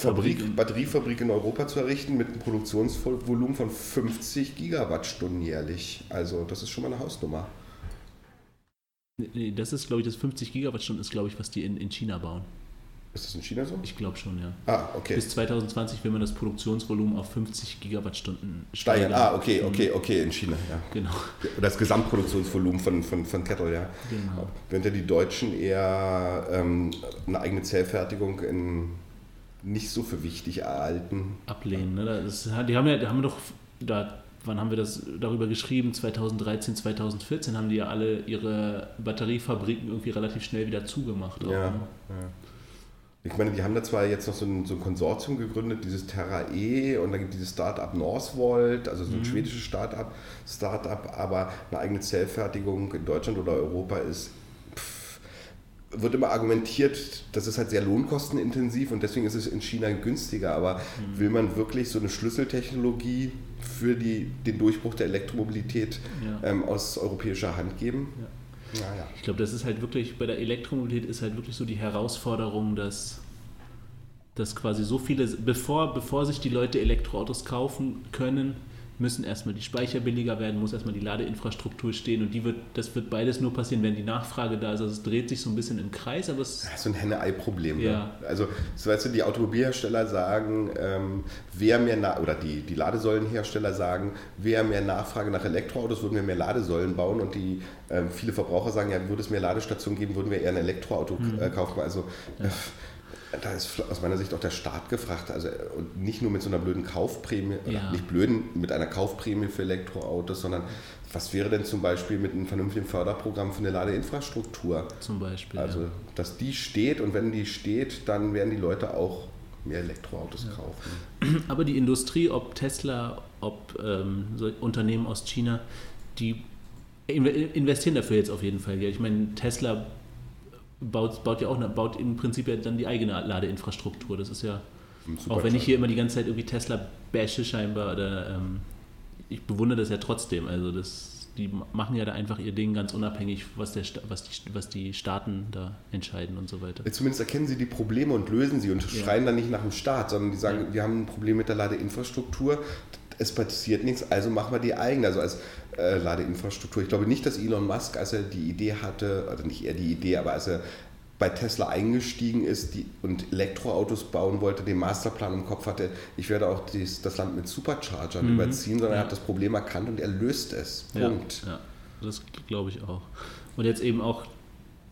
Fabrik, Fabrik. Batteriefabrik in Europa zu errichten mit einem Produktionsvolumen von 50 Gigawattstunden jährlich. Also das ist schon mal eine Hausnummer. Nee, das ist, glaube ich, das 50 Gigawattstunden ist, glaube ich, was die in, in China bauen. Ist das in China so? Ich glaube schon, ja. Ah, okay. Bis 2020 will man das Produktionsvolumen auf 50 Gigawattstunden Steigern. Ah, okay, okay, okay, in China, ja. Genau. Das Gesamtproduktionsvolumen von, von, von Kettle, ja. Genau. Während ja die Deutschen eher ähm, eine eigene Zellfertigung in nicht so für wichtig erhalten. ablehnen. Ne? Das, die haben ja, die haben doch, da, wann haben wir das darüber geschrieben? 2013, 2014 haben die ja alle ihre Batteriefabriken irgendwie relativ schnell wieder zugemacht. auch, Ja, ne? ja. Ich meine, die haben da zwar jetzt noch so ein, so ein Konsortium gegründet, dieses Terra E und dann gibt es dieses Startup Northvolt, also so ein schwedisches Startup, Startup, aber eine eigene Zellfertigung in Deutschland oder Europa ist wird immer argumentiert, das ist halt sehr lohnkostenintensiv und deswegen ist es in China günstiger. Aber will man wirklich so eine Schlüsseltechnologie für die, den Durchbruch der Elektromobilität Ja. ähm, aus europäischer Hand geben? Ja. Ja, ja. Ich glaube, das ist halt wirklich, bei der Elektromobilität ist halt wirklich so die Herausforderung, dass, dass quasi so viele, bevor, bevor sich die Leute Elektroautos kaufen können, müssen erstmal die Speicher billiger werden, muss erstmal die Ladeinfrastruktur stehen und die wird, das wird beides nur passieren, wenn die Nachfrage da ist. Also es dreht sich so ein bisschen im Kreis, aber es Das ist so ein Henne-Ei-Problem. Ja. Ne? Also, so weißt du, die Automobilhersteller sagen, ähm, wer mehr Na oder die, die Ladesäulenhersteller sagen, wer mehr Nachfrage nach Elektroautos, würden wir mehr Ladesäulen bauen und die ähm, viele Verbraucher sagen, ja, würde es mehr Ladestationen geben, würden wir eher ein Elektroauto äh, kaufen. Also äh, da ist aus meiner Sicht auch der Staat gefragt. Also und nicht nur mit so einer blöden Kaufprämie, Ja. nicht blöden, mit einer Kaufprämie für Elektroautos, sondern was wäre denn zum Beispiel mit einem vernünftigen Förderprogramm für eine Ladeinfrastruktur? zum Beispiel. Also, ja. dass die steht und wenn die steht, dann werden die Leute auch mehr Elektroautos kaufen. Aber die Industrie, ob Tesla, ob ähm, so Unternehmen aus China, die in- investieren dafür jetzt auf jeden Fall. Ich meine, Tesla baut, baut ja auch baut im Prinzip ja dann die eigene Ladeinfrastruktur. Das ist ja, auch wenn ich hier immer die ganze Zeit irgendwie Tesla bashe scheinbar, oder ähm, ich bewundere das ja trotzdem. Also das, die machen ja da einfach ihr Ding ganz unabhängig, was, der, was, die, was die Staaten da entscheiden und so weiter. Zumindest erkennen sie die Probleme und lösen sie und Ja. schreien dann nicht nach dem Staat, sondern die sagen, wir haben ein Problem mit der Ladeinfrastruktur, es passiert nichts, also machen wir die eigene, also als äh, Ladeinfrastruktur. Ich glaube nicht, dass Elon Musk, als er die Idee hatte, also nicht er die Idee, aber als er bei Tesla eingestiegen ist die, und Elektroautos bauen wollte, den Masterplan im Kopf hatte, ich werde auch dies, das Land mit Superchargern Mhm. überziehen, sondern er Ja. hat das Problem erkannt und er löst es. Punkt. Ja, ja das glaube ich auch. Und jetzt eben auch,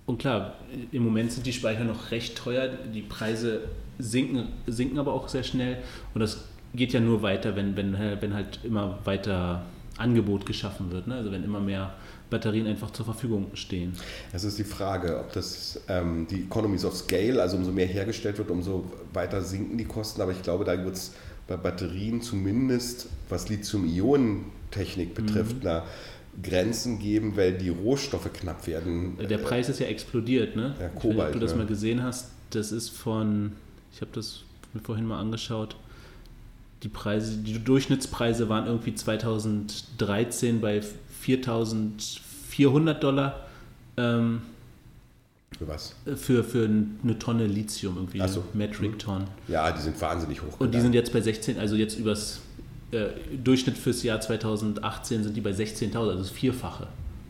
und klar, im Moment sind die Speicher noch recht teuer, die Preise sinken, sinken aber auch sehr schnell und das geht ja nur weiter, wenn, wenn, wenn halt immer weiter Angebot geschaffen wird, ne? also wenn immer mehr Batterien einfach zur Verfügung stehen. Es ist die Frage, ob das ähm, die Economies of Scale, also umso mehr hergestellt wird, umso weiter sinken die Kosten. Aber ich glaube, da wird es bei Batterien zumindest, was Lithium-Ionen-Technik betrifft, na, Grenzen geben, weil die Rohstoffe knapp werden. Der Preis ist ja explodiert, ne? Ja, ich weiß nicht, ob Kobalt, du das ne? mal gesehen hast, das ist von, ich habe das mir vorhin mal angeschaut, die Preise, die Durchschnittspreise waren irgendwie 2013 bei 4.400 Dollar ähm, Für was? für, für eine Tonne Lithium, irgendwie Ach so. Metric Ton. Ja, die sind wahnsinnig hoch. Und die sind jetzt bei 16, also jetzt übers äh, Durchschnitt fürs Jahr 2018 sind die bei 16.000, also das Vierfache.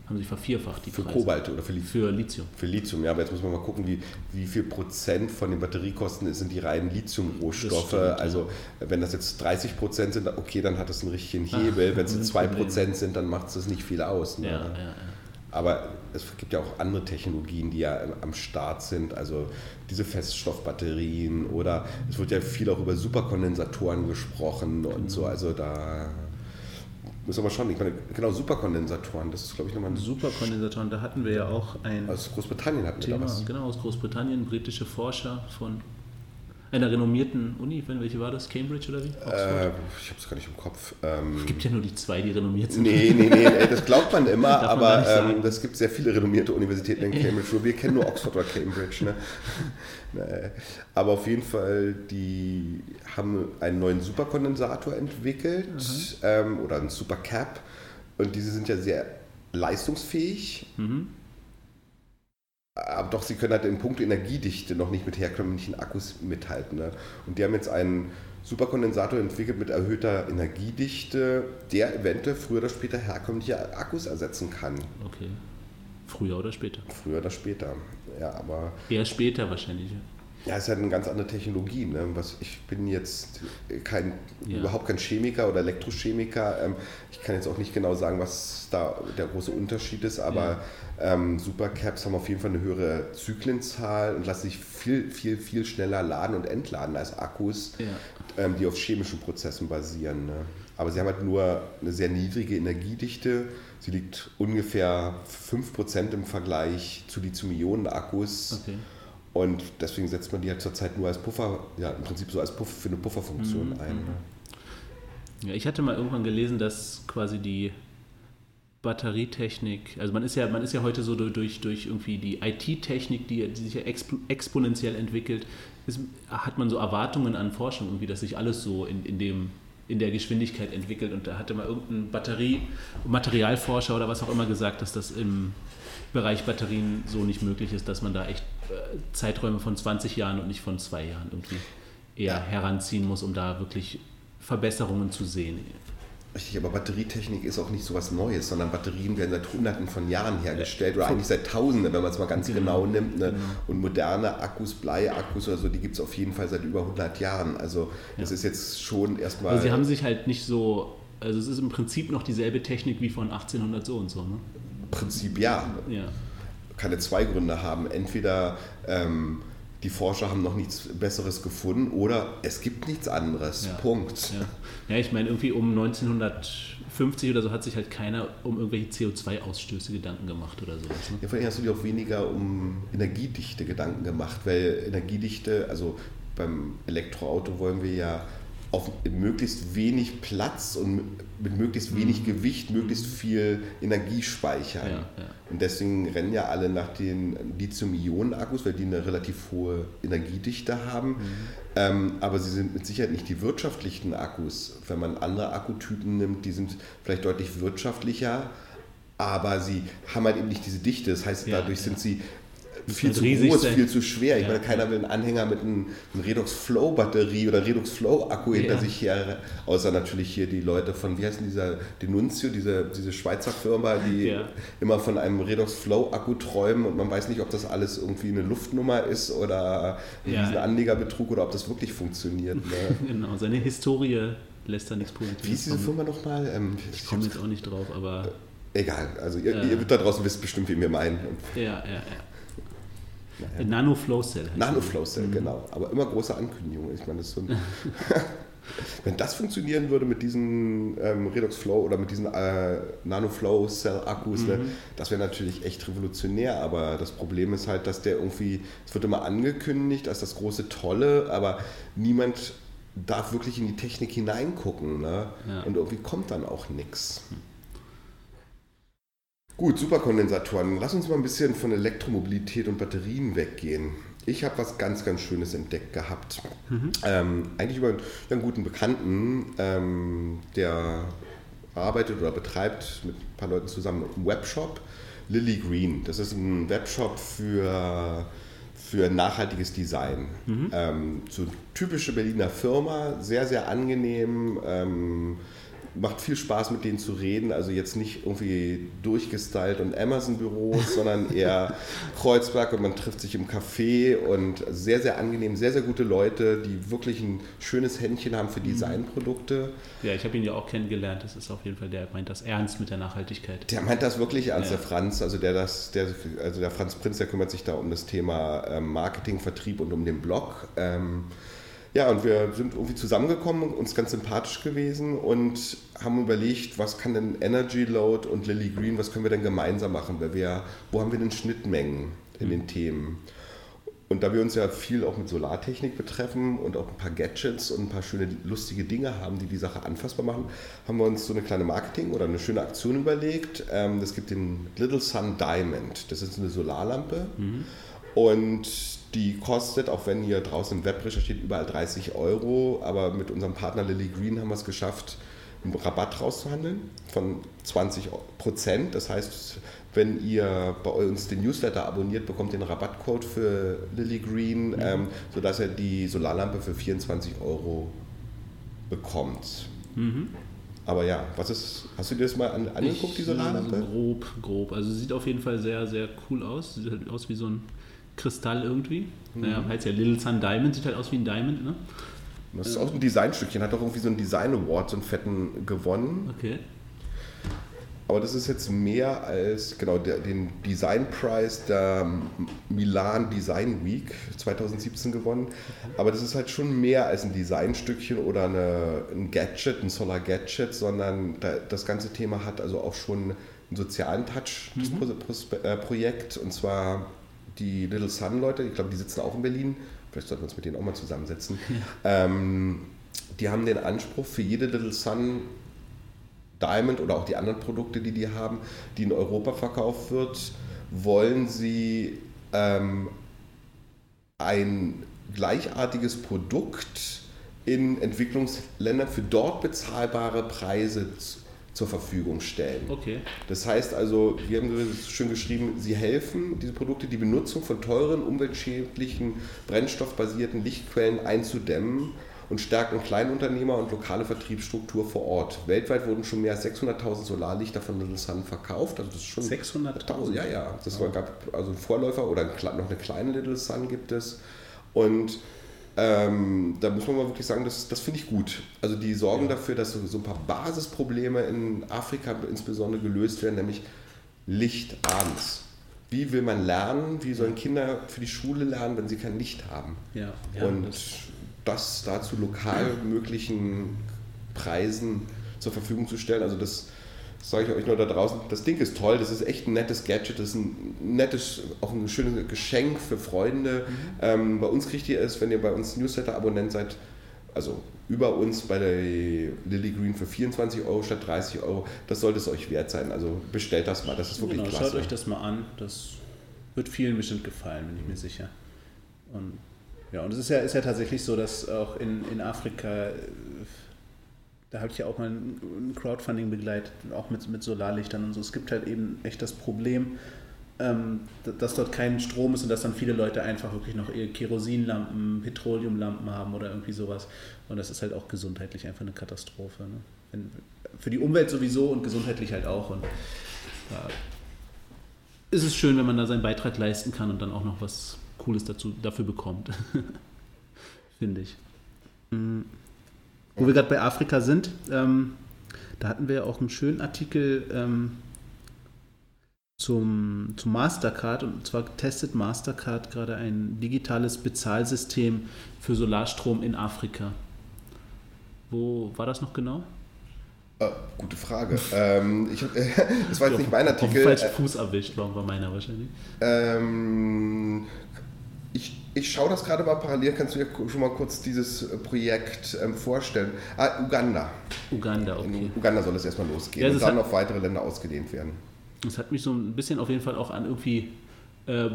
Haben sich vervierfacht die für Preise. Kobalt oder für Lithium. Für Lithium. Für Lithium, ja, aber jetzt muss man mal gucken, wie, wie viel Prozent von den Batteriekosten sind die reinen Lithium-Rohstoffe. Also wenn das jetzt 30 Prozent sind, okay, dann hat das einen richtigen Hebel. wenn es ein 2 Problem. Prozent sind, dann macht es das nicht viel aus. Ne? Ja, ja, ja. Aber es gibt ja auch andere Technologien, die ja am Start sind, also diese Feststoffbatterien oder es wird ja viel auch über Superkondensatoren gesprochen und so. Also da müssen wir schon, ich meine, genau, Superkondensatoren, das ist glaube ich nochmal ein Superkondensatoren, da hatten wir ja auch ein aus Großbritannien hatten wir da Thema, was. genau, aus Großbritannien, britische Forscher von einer renommierten Uni, wenn- welche war das? Cambridge oder wie? Äh, ich habe es gar nicht im Kopf. Ähm, es gibt ja nur die zwei, die renommiert sind. Nee, nee, nee, ey, das glaubt man immer, Darf man aber ähm, es gibt sehr viele renommierte Universitäten in Cambridge. Nur wir kennen nur Oxford oder Cambridge. Ne? Nee. Aber auf jeden Fall, die haben einen neuen Superkondensator entwickelt ähm, oder einen Supercap. Und diese sind ja sehr leistungsfähig. Mhm. Aber doch, sie können halt in puncto Energiedichte noch nicht mit herkömmlichen Akkus mithalten. Ne? Und die haben jetzt einen Superkondensator entwickelt mit erhöhter Energiedichte, der eventuell früher oder später herkömmliche Akkus ersetzen kann. Okay. Früher oder später? Früher oder später. Ja, aber Eher später wahrscheinlich. Ja, es ist halt eine ganz andere Technologie. Ne? Was, ich bin jetzt kein, Ja. überhaupt kein Chemiker oder Elektrochemiker. Ähm, ich kann jetzt auch nicht genau sagen, was da der große Unterschied ist, aber ähm, Supercaps haben auf jeden Fall eine höhere Zyklenzahl und lassen sich viel, viel, viel schneller laden und entladen als Akkus, Ja. ähm, die auf chemischen Prozessen basieren. Ne? Aber sie haben halt nur eine sehr niedrige Energiedichte. Sie liegt ungefähr 5% im Vergleich zu Lithium-Ionen-Akkus. Okay. Und deswegen setzt man die halt zurzeit nur als Puffer, ja, im Prinzip so als Puff für eine Pufferfunktion Mhm, ein. Ja, ich hatte mal irgendwann gelesen, dass quasi die Batterietechnik, also man ist ja, man ist ja heute so durch, durch, irgendwie die IT-Technik, die, die sich ja expo exponentiell entwickelt, ist, hat man so Erwartungen an Forschung, irgendwie, dass sich alles so in, in dem in der Geschwindigkeit entwickelt. Und da hatte mal irgendein Batterie, Materialforscher oder was auch immer gesagt, dass das im Bereich Batterien so nicht möglich ist, dass man da echt Zeiträume von 20 Jahren und nicht von zwei Jahren irgendwie eher heranziehen muss, um da wirklich Verbesserungen zu sehen. Richtig, aber Batterietechnik ist auch nicht so was Neues, sondern Batterien werden seit Hunderten von Jahren hergestellt oder eigentlich seit Tausenden, wenn man es mal ganz genau, genau nimmt. Ne? Genau. Und moderne Akkus, Bleiakkus oder so, die gibt es auf jeden Fall seit über 100 Jahren. Also das ja. ist jetzt schon erstmal... Aber sie haben sich halt nicht so... Also es ist im Prinzip noch dieselbe Technik wie von 1800 so und so, ne? Prinzip ja. ja. Kann ja zwei Gründe haben. Entweder... Ähm, die Forscher haben noch nichts Besseres gefunden oder es gibt nichts anderes. Ja. Punkt. Ja. ja, ich meine, irgendwie um 1950 oder so hat sich halt keiner um irgendwelche CO2-Ausstöße Gedanken gemacht oder sowas. Ne? Ja, vor allem hast du dir auch weniger um Energiedichte Gedanken gemacht, weil Energiedichte, also beim Elektroauto wollen wir ja auf möglichst wenig Platz und mit möglichst wenig mhm. Gewicht möglichst viel Energie speichern. Ja, ja. Und deswegen rennen ja alle nach den Lithium-Ionen-Akkus, weil die eine relativ hohe Energiedichte haben. Mhm. Ähm, aber sie sind mit Sicherheit nicht die wirtschaftlichen Akkus. Wenn man andere Akkutypen nimmt, die sind vielleicht deutlich wirtschaftlicher, aber sie haben halt eben nicht diese Dichte. Das heißt, dadurch ja, sind sie viel zu groß, sein. viel zu schwer. Ich ja. meine, keiner will einen Anhänger mit einem, Redox Flow Batterie oder Redox Flow Akku hinter ja. sich her, außer natürlich hier die Leute von, wie heißt dieser Denunzio, diese, diese Schweizer Firma, die ja. immer von einem Redox Flow Akku träumen und man weiß nicht, ob das alles irgendwie eine Luftnummer ist oder ein ja. Anlegerbetrug oder ob das wirklich funktioniert. Ne? genau, seine Historie lässt da nichts Positives. Wie ist diese Firma nochmal? Ähm, ich komme jetzt auch nicht drauf, aber. Egal, also ihr, ihr da draußen wisst bestimmt, wie wir meinen. Ja, ja, ja. Naja. Nano Flow Cell. Nano Flow Cell, mhm. genau. Aber immer große Ankündigungen. Ich meine, das ist so ein Wenn das funktionieren würde mit diesen ähm, Redox Flow oder mit diesen äh, Nano Flow Cell Akkus, ne, mhm. ne, das wäre natürlich echt revolutionär. Aber das Problem ist halt, dass der irgendwie, es wird immer angekündigt als das große Tolle, aber niemand darf wirklich in die Technik hineingucken. Ne? Ja. Und irgendwie kommt dann auch nichts. Mhm. Gut, Superkondensatoren. Lass uns mal ein bisschen von Elektromobilität und Batterien weggehen. Ich habe was ganz, ganz Schönes entdeckt gehabt. Mhm. Ähm, eigentlich über einen guten Bekannten, ähm, der arbeitet oder betreibt mit ein paar Leuten zusammen einen Webshop, Lily Green. Das ist ein Webshop für, für nachhaltiges Design. Mhm. Ähm, so typische Berliner Firma, sehr, sehr angenehm ähm, macht viel Spaß, mit denen zu reden. Also jetzt nicht irgendwie durchgestylt und Amazon-Büros, sondern eher Kreuzberg und man trifft sich im Café und sehr, sehr angenehm, sehr, sehr gute Leute, die wirklich ein schönes Händchen haben für mhm. Designprodukte. Ja, ich habe ihn ja auch kennengelernt. Das ist auf jeden Fall, der meint das ernst mit der Nachhaltigkeit. Der meint das wirklich ernst, ja. der Franz. Also der, das, der, also der Franz Prinz, der kümmert sich da um das Thema ähm, Marketing, Vertrieb und um den Blog. Ähm, ja, und wir sind irgendwie zusammengekommen, uns ganz sympathisch gewesen und haben überlegt, was kann denn Energy Load und Lily Green, was können wir denn gemeinsam machen? Weil wir, wo haben wir denn Schnittmengen in mhm. den Themen? Und da wir uns ja viel auch mit Solartechnik betreffen und auch ein paar Gadgets und ein paar schöne, lustige Dinge haben, die die Sache anfassbar machen, haben wir uns so eine kleine Marketing- oder eine schöne Aktion überlegt. Ähm, das gibt den Little Sun Diamond. Das ist eine Solarlampe. Mhm. Und die kostet, auch wenn hier draußen im Web recherchiert, überall 30 Euro. Aber mit unserem Partner Lily Green haben wir es geschafft, einen Rabatt rauszuhandeln von 20 Prozent. Das heißt, wenn ihr bei uns den Newsletter abonniert, bekommt ihr einen Rabattcode für Lily Green, mhm. ähm, sodass ihr die Solarlampe für 24 Euro bekommt. Mhm. Aber ja, was ist, hast du dir das mal an, angeguckt, ich, die Solarlampe? Grob, grob. Also sieht auf jeden Fall sehr, sehr cool aus. Sieht halt aus wie so ein Kristall irgendwie. Mhm. Naja, heißt ja Little Sun Diamond, sieht halt aus wie ein Diamond, ne? Das ist auch ein Designstückchen, hat auch irgendwie so einen Design Award, so einen fetten gewonnen. Okay. Aber das ist jetzt mehr als genau der, den Design Prize der Milan Design Week 2017 gewonnen. Aber das ist halt schon mehr als ein Designstückchen oder eine, ein Gadget, ein Solar Gadget, sondern das ganze Thema hat also auch schon einen sozialen Touch, das mhm. Äh, Projekt. Und zwar die Little Sun Leute, ich glaube, die sitzen auch in Berlin, vielleicht sollten wir uns mit denen auch mal zusammensetzen, ja. ähm, die haben den Anspruch für jede Little Sun Diamond oder auch die anderen Produkte, die die haben, die in Europa verkauft wird, wollen sie ähm, ein gleichartiges Produkt in Entwicklungsländern für dort bezahlbare Preise zur Verfügung stellen. Okay. Das heißt also, wir haben es schön geschrieben, sie helfen, diese Produkte, die Benutzung von teuren, umweltschädlichen, brennstoffbasierten Lichtquellen einzudämmen und stärken Kleinunternehmer und lokale Vertriebsstruktur vor Ort. Weltweit wurden schon mehr als 600.000 Solarlichter von Little Sun verkauft. Also das ist schon 600.000? Ja, ja. Das war, gab also einen Vorläufer oder noch eine kleine Little Sun gibt es. Und ähm, da muss man mal wirklich sagen, das, das finde ich gut. Also die sorgen ja. dafür, dass so, so ein paar Basisprobleme in Afrika insbesondere gelöst werden, nämlich Licht abends. Wie will man lernen? Wie sollen Kinder für die Schule lernen, wenn sie kein Licht haben? Ja, ja, und das, das da zu lokal möglichen Preisen zur Verfügung zu stellen, also das sage ich euch nur da draußen, das Ding ist toll, das ist echt ein nettes Gadget, das ist ein nettes, auch ein schönes Geschenk für Freunde. Mhm. Ähm, bei uns kriegt ihr es, wenn ihr bei uns Newsletter-Abonnent seid, also über uns bei der Lily Green für 24 Euro statt 30 Euro. Das sollte es euch wert sein. Also bestellt das mal, das ist wirklich genau, klasse. Schaut euch das mal an, das wird vielen bestimmt gefallen, bin ich mir sicher. Und ja, und es ist ja, ist ja tatsächlich so, dass auch in, in Afrika da habe ich ja auch mal ein Crowdfunding begleitet, auch mit, mit Solarlichtern und so. Es gibt halt eben echt das Problem, ähm, dass dort kein Strom ist und dass dann viele Leute einfach wirklich noch Kerosinlampen, Petroleumlampen haben oder irgendwie sowas. Und das ist halt auch gesundheitlich einfach eine Katastrophe. Ne? Wenn, für die Umwelt sowieso und gesundheitlich halt auch. Und da ist es schön, wenn man da seinen Beitrag leisten kann und dann auch noch was Cooles dazu, dafür bekommt. Finde ich. Mhm. Wo wir gerade bei Afrika sind, ähm, da hatten wir auch einen schönen Artikel ähm, zum, zum Mastercard und zwar testet Mastercard gerade ein digitales Bezahlsystem für Solarstrom in Afrika. Wo war das noch genau? Oh, gute Frage. ähm, ich, äh, das war jetzt nicht mein Artikel. Auf falschen Fuß erwischt, warum war meiner wahrscheinlich? Ähm, ich ich schaue das gerade mal parallel. Kannst du dir schon mal kurz dieses äh, Projekt ähm, vorstellen? Ah, Uganda. Uganda, okay. In Uganda soll es erstmal losgehen ja, und dann auf weitere Länder ausgedehnt werden. Das hat mich so ein bisschen auf jeden Fall auch an irgendwie äh,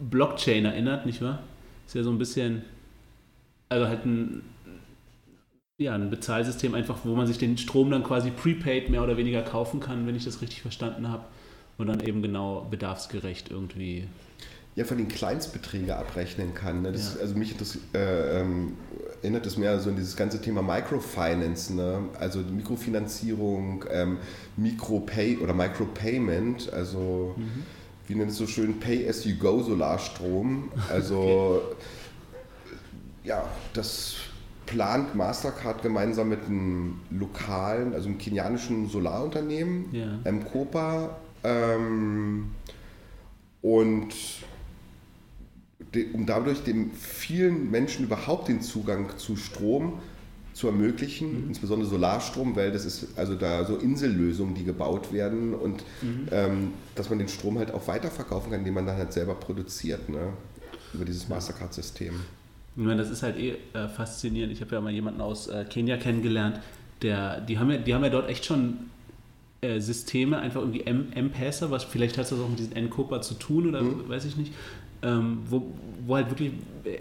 Blockchain erinnert, nicht wahr? Ist ja so ein bisschen, also halt ein, ja, ein Bezahlsystem einfach, wo man sich den Strom dann quasi prepaid mehr oder weniger kaufen kann, wenn ich das richtig verstanden habe. Und dann eben genau bedarfsgerecht irgendwie ja von den Kleinstbeträge abrechnen kann. Ne? Das, ja. Also mich äh, ähm, erinnert es mehr so an dieses ganze Thema Microfinance, ne? also Mikrofinanzierung, ähm, Micropay oder Micropayment, also mhm. wie nennt es so schön, Pay-as-you-go Solarstrom. Also okay. ja, das plant Mastercard gemeinsam mit einem lokalen, also einem kenianischen Solarunternehmen, ja. M-Copa. Ähm, und um dadurch den vielen Menschen überhaupt den Zugang zu Strom zu ermöglichen, mhm. insbesondere Solarstrom, weil das ist also da so Insellösungen, die gebaut werden und mhm. ähm, dass man den Strom halt auch weiterverkaufen kann, den man dann halt selber produziert, ne? über dieses Mastercard-System. Ich meine, das ist halt eh äh, faszinierend. Ich habe ja mal jemanden aus äh, Kenia kennengelernt, der, die haben ja, die haben ja dort echt schon äh, Systeme, einfach irgendwie M-Passer, was vielleicht hat das auch mit diesem N-Copa zu tun oder mhm. weiß ich nicht, ähm, wo, wo halt wirklich äh,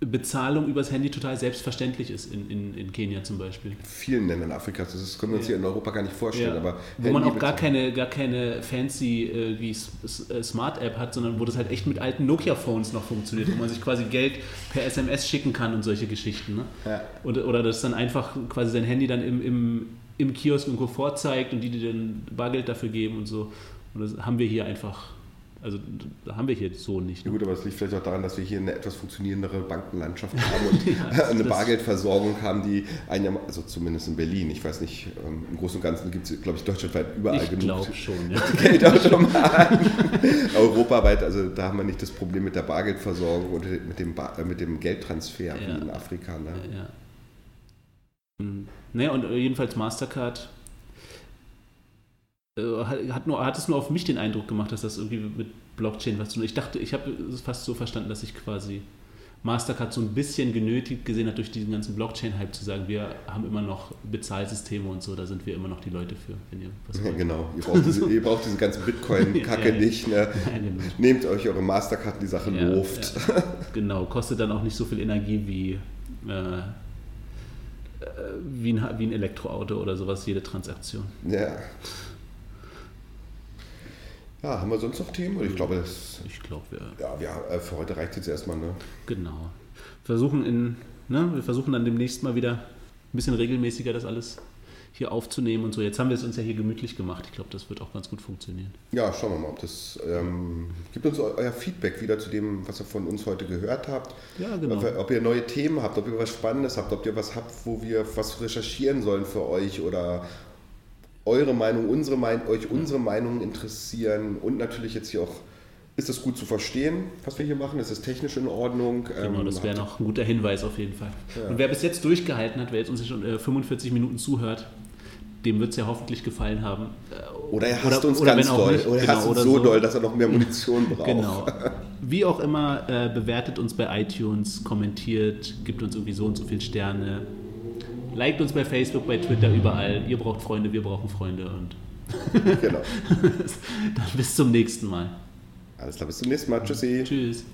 Bezahlung übers Handy total selbstverständlich ist, in, in, in Kenia zum Beispiel. In vielen Ländern Afrikas, das können wir uns ja. hier in Europa gar nicht vorstellen. Ja. Aber wo man auch gar keine, gar keine fancy äh, wie äh, Smart-App hat, sondern wo das halt echt mit alten Nokia-Phones noch funktioniert, wo man sich quasi Geld per SMS schicken kann und solche Geschichten. Ne? Ja. Oder, oder das dann einfach quasi sein Handy dann im, im, im Kiosk irgendwo vorzeigt und die dir dann Bargeld dafür geben und so. Und das haben wir hier einfach also da haben wir hier so nicht. Ne? Ja gut, aber es liegt vielleicht auch daran, dass wir hier eine etwas funktionierendere Bankenlandschaft haben und ja, eine Bargeldversorgung haben, die ein also zumindest in Berlin, ich weiß nicht, ähm, im Großen und Ganzen gibt es, glaube ich, deutschlandweit überall ich genug. Ich glaube schon, ja. Geldautomaten. Europaweit, also da haben wir nicht das Problem mit der Bargeldversorgung oder mit dem, Bar, äh, mit dem Geldtransfer ja. wie in Afrika. Ne? Ja. Naja, und jedenfalls Mastercard äh, hat, nur, hat es nur auf mich den Eindruck gemacht, dass das irgendwie mit Blockchain was zu tun Ich dachte, ich habe es fast so verstanden, dass ich quasi Mastercard so ein bisschen genötigt gesehen hat, durch diesen ganzen Blockchain-Hype zu sagen, wir haben immer noch Bezahlsysteme und so, da sind wir immer noch die Leute für, wenn ihr was Ja, genau. Ihr braucht, diese, ihr braucht diese ganze Bitcoin-Kacke ja, nicht. Ne? Genau. Nehmt euch eure Mastercard, die Sache ja, Luft. Genau, kostet dann auch nicht so viel Energie wie. Äh, äh, wie, ein, wie ein Elektroauto oder sowas, jede Transaktion. Ja. Ja, haben wir sonst noch Themen? Ich glaube, das, Ich glaube, wir. ja, ja, äh, für heute reicht es jetzt erstmal. Ne? Genau. Versuchen in, ne, wir versuchen dann demnächst mal wieder ein bisschen regelmäßiger das alles hier aufzunehmen und so. Jetzt haben wir es uns ja hier gemütlich gemacht. Ich glaube, das wird auch ganz gut funktionieren. Ja, schauen wir mal, ob das. Ähm, gibt uns eu- euer Feedback wieder zu dem, was ihr von uns heute gehört habt. Ja, genau. Ob, ihr- ob ihr neue Themen habt, ob ihr was Spannendes habt, ob ihr was habt, wo wir was recherchieren sollen für euch oder eure Meinung, unsere Meinung, euch unsere Meinungen interessieren und natürlich jetzt hier auch. Ist es gut zu verstehen, was wir hier machen? Ist es technisch in Ordnung? Genau, Ähm, das wäre habt- noch ein guter Hinweis auf jeden Fall. Ja. Und wer bis jetzt durchgehalten hat, wer jetzt uns schon äh, 45 Minuten zuhört, dem wird es ja hoffentlich gefallen haben. Äh, Oder er hasst uns oder ganz doll. nicht. Oder er Genau, hasst uns oder so, so. doll, dass er noch mehr Munition braucht. Genau. Wie auch immer, äh, bewertet uns bei iTunes, kommentiert, gibt uns irgendwie so und so viele Sterne. Liked uns bei Facebook, bei Twitter, überall. Ihr braucht Freunde, wir brauchen Freunde und genau. dann bis zum nächsten Mal. Alles klar, bis zum nächsten Mal. Tschüssi. Tschüss.